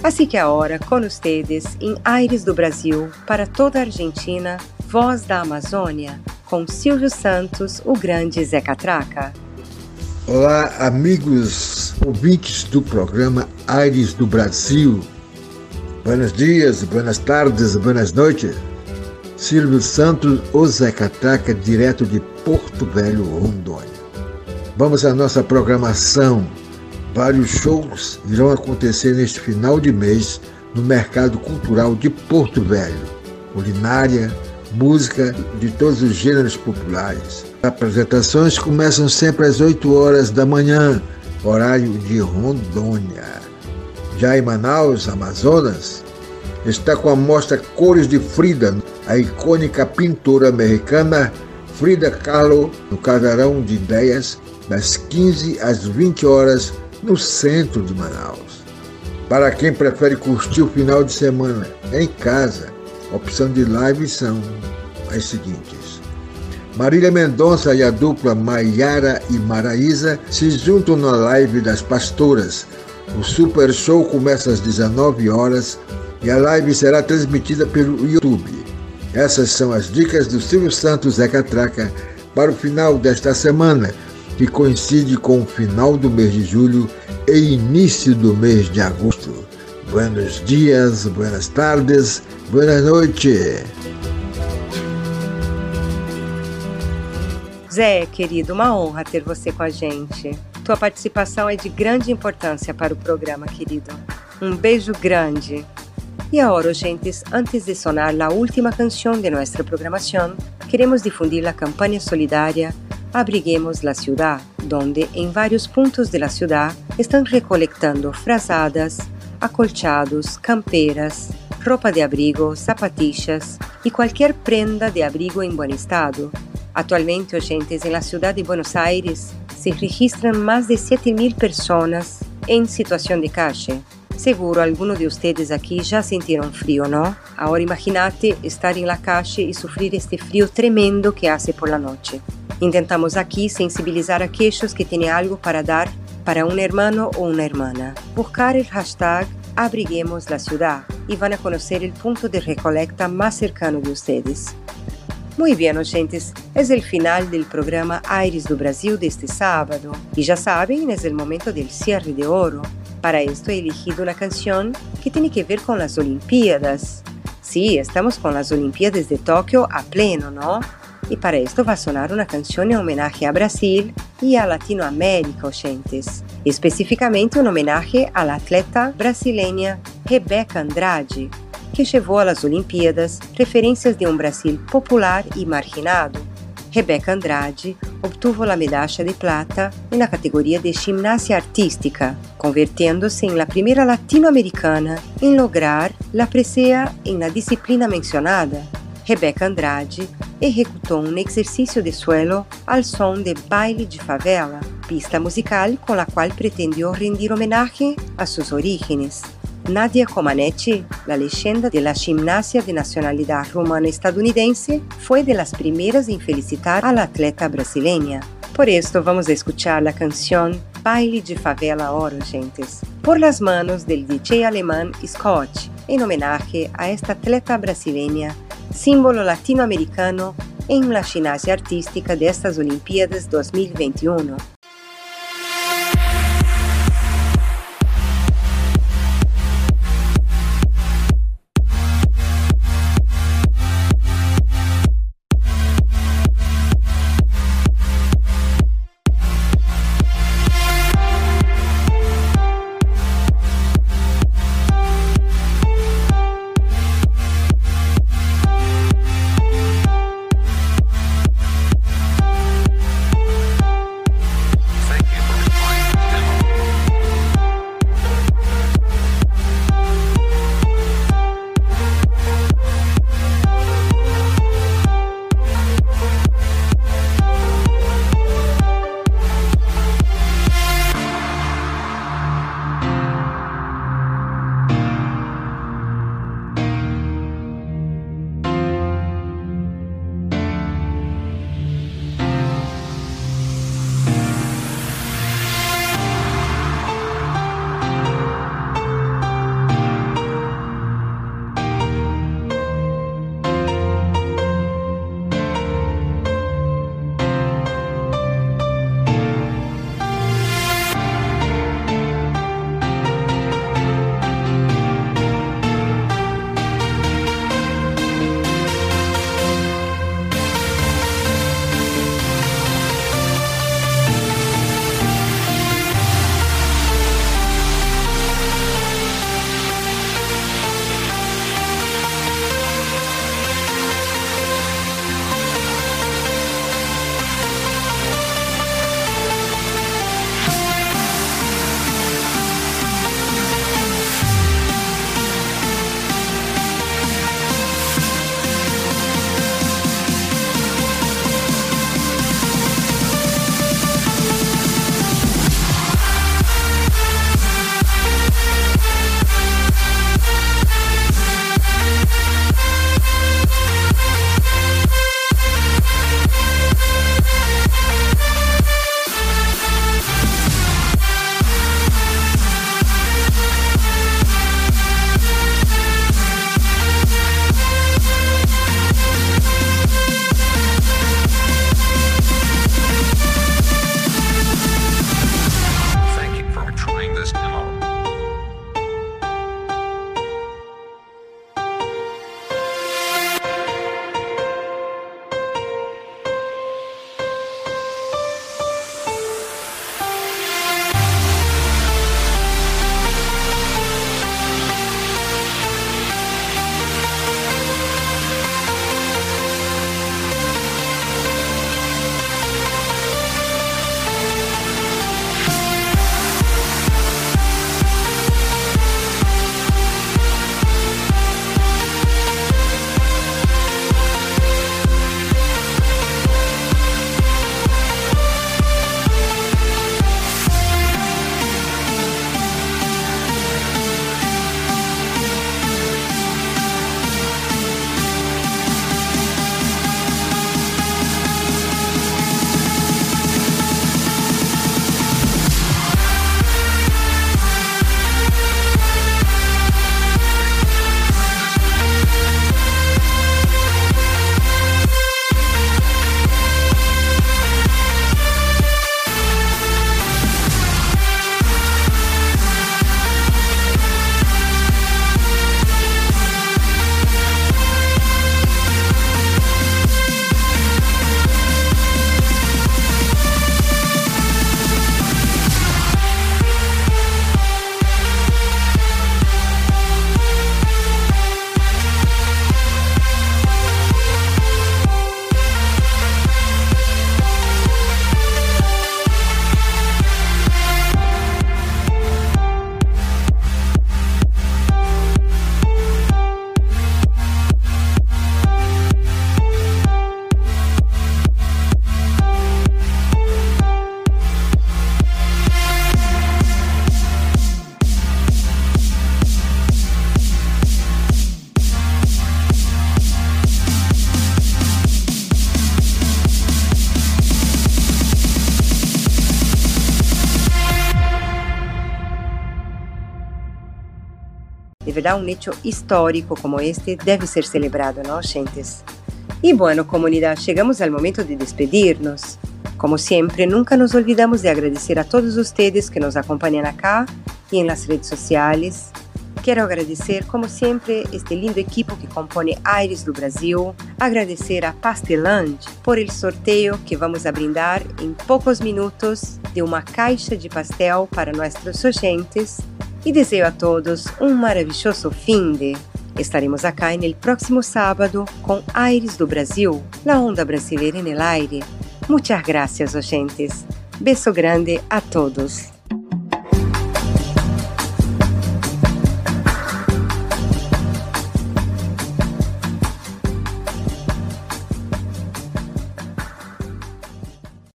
Speaker 2: Así que ahora, con ustedes, em Aires do Brasil, para toda a Argentina, Voz da Amazônia, com Silvio Santos, o grande Zé Catraca.
Speaker 23: Olá, amigos ouvintes do programa Aires do Brasil. Buenos dias, buenas tardes, buenas noites. Silvio Santos, o Zé Catraca, direto de Porto Velho, Rondônia. Vamos à nossa programação. Vários shows irão acontecer neste final de mês no Mercado Cultural de Porto Velho. Culinária, música de todos os gêneros populares. As apresentações começam sempre às 8 horas da manhã, horário de Rondônia. Já em Manaus, Amazonas, está com a mostra Cores de Frida, a icônica pintora americana Frida Kahlo, no Casarão de Ideias, das 15 às 20 horas, no centro de Manaus. Para quem prefere curtir o final de semana em casa, opção de live são as seguintes. Marília Mendonça e a dupla Maiara e Maraísa se juntam na live das pastoras. O Super Show começa às 19 horas e a live será transmitida pelo YouTube. Essas são as dicas do Silvio Santos Zé Catraca para o final desta semana, que coincide com o final do mês de julho e início do mês de agosto. Buenos dias, buenas tardes, buenas noites.
Speaker 2: Zé, querido, uma honra ter você com a gente. Tua participação é de grande importância para o programa, querido. Um beijo grande. Y ahora, oyentes, antes de sonar la última canción de nuestra programación, queremos difundir la campaña solidaria Abriguemos la Ciudad, donde en varios puntos de la ciudad están recolectando frazadas, acolchados, camperas, ropa de abrigo, zapatillas y cualquier prenda de abrigo en buen estado. Actualmente, en la ciudad de Buenos Aires se registran más de 7.000 personas en situación de calle. Seguro algunos de ustedes aquí ya sintieron frío, ¿no? Ahora imagínate estar en la calle y sufrir este frío tremendo que hace por la noche. Intentamos aquí sensibilizar a aquellos que tienen algo para dar para un hermano o una hermana. Buscar el hashtag Abriguemos la ciudad y van a conocer el punto de recolecta más cercano de ustedes. Muy bien, oyentes, es el final del programa Aires do Brasil de este sábado. Y ya saben, es el momento del cierre de oro. Para esto he elegido una canción que tiene que ver con las Olimpiadas. Sí, estamos con las Olimpiadas de Tokio a pleno, ¿no? Y para esto va a sonar una canción en homenaje a Brasil y a Latinoamérica, oyentes. Específicamente un homenaje a la atleta brasileña Rebeca Andrade, que llevou às Olimpíadas referências de um Brasil popular e marginado. Rebeca Andrade obtuvo a medalha de plata na categoria de gimnasia artística, convirtiendo-se em a primeira latino-americana em lograr a presea em la disciplina mencionada. Rebeca Andrade executou um exercício de suelo ao som de Baile de Favela, pista musical com a qual pretendió rendir homenagem a suas orígenes. Nadia Comaneci, la leyenda de la gimnasia de nacionalidad rumana-estadounidense, fue de las primeras en felicitar a atleta brasileña. Por esto vamos a escuchar la canción Baile de Favela Oro, gentes, por las manos del DJ alemán Scott, en homenaje a esta atleta brasileña, símbolo latinoamericano en la gimnasia artística de estas Olimpiadas 2021. Verdad, un hecho histórico como este debe ser celebrado, ¿no, gentes? Y bueno, comunidad, llegamos al momento de despedirnos. Como siempre, nunca nos olvidamos de agradecer a todos ustedes que nos acompañan acá y en las redes sociales. Quero agradecer, como sempre, este lindo equipo que compõe Aires do Brasil. Agradecer a Pasteland por el sorteio que vamos a brindar em poucos minutos de uma caixa de pastel para nossos oyentes. E desejo a todos um maravilhoso fim de. Estaremos acá no próximo sábado com Aires do Brasil, la onda brasileira en el aire. Muchas gracias, oyentes. Beso grande a todos.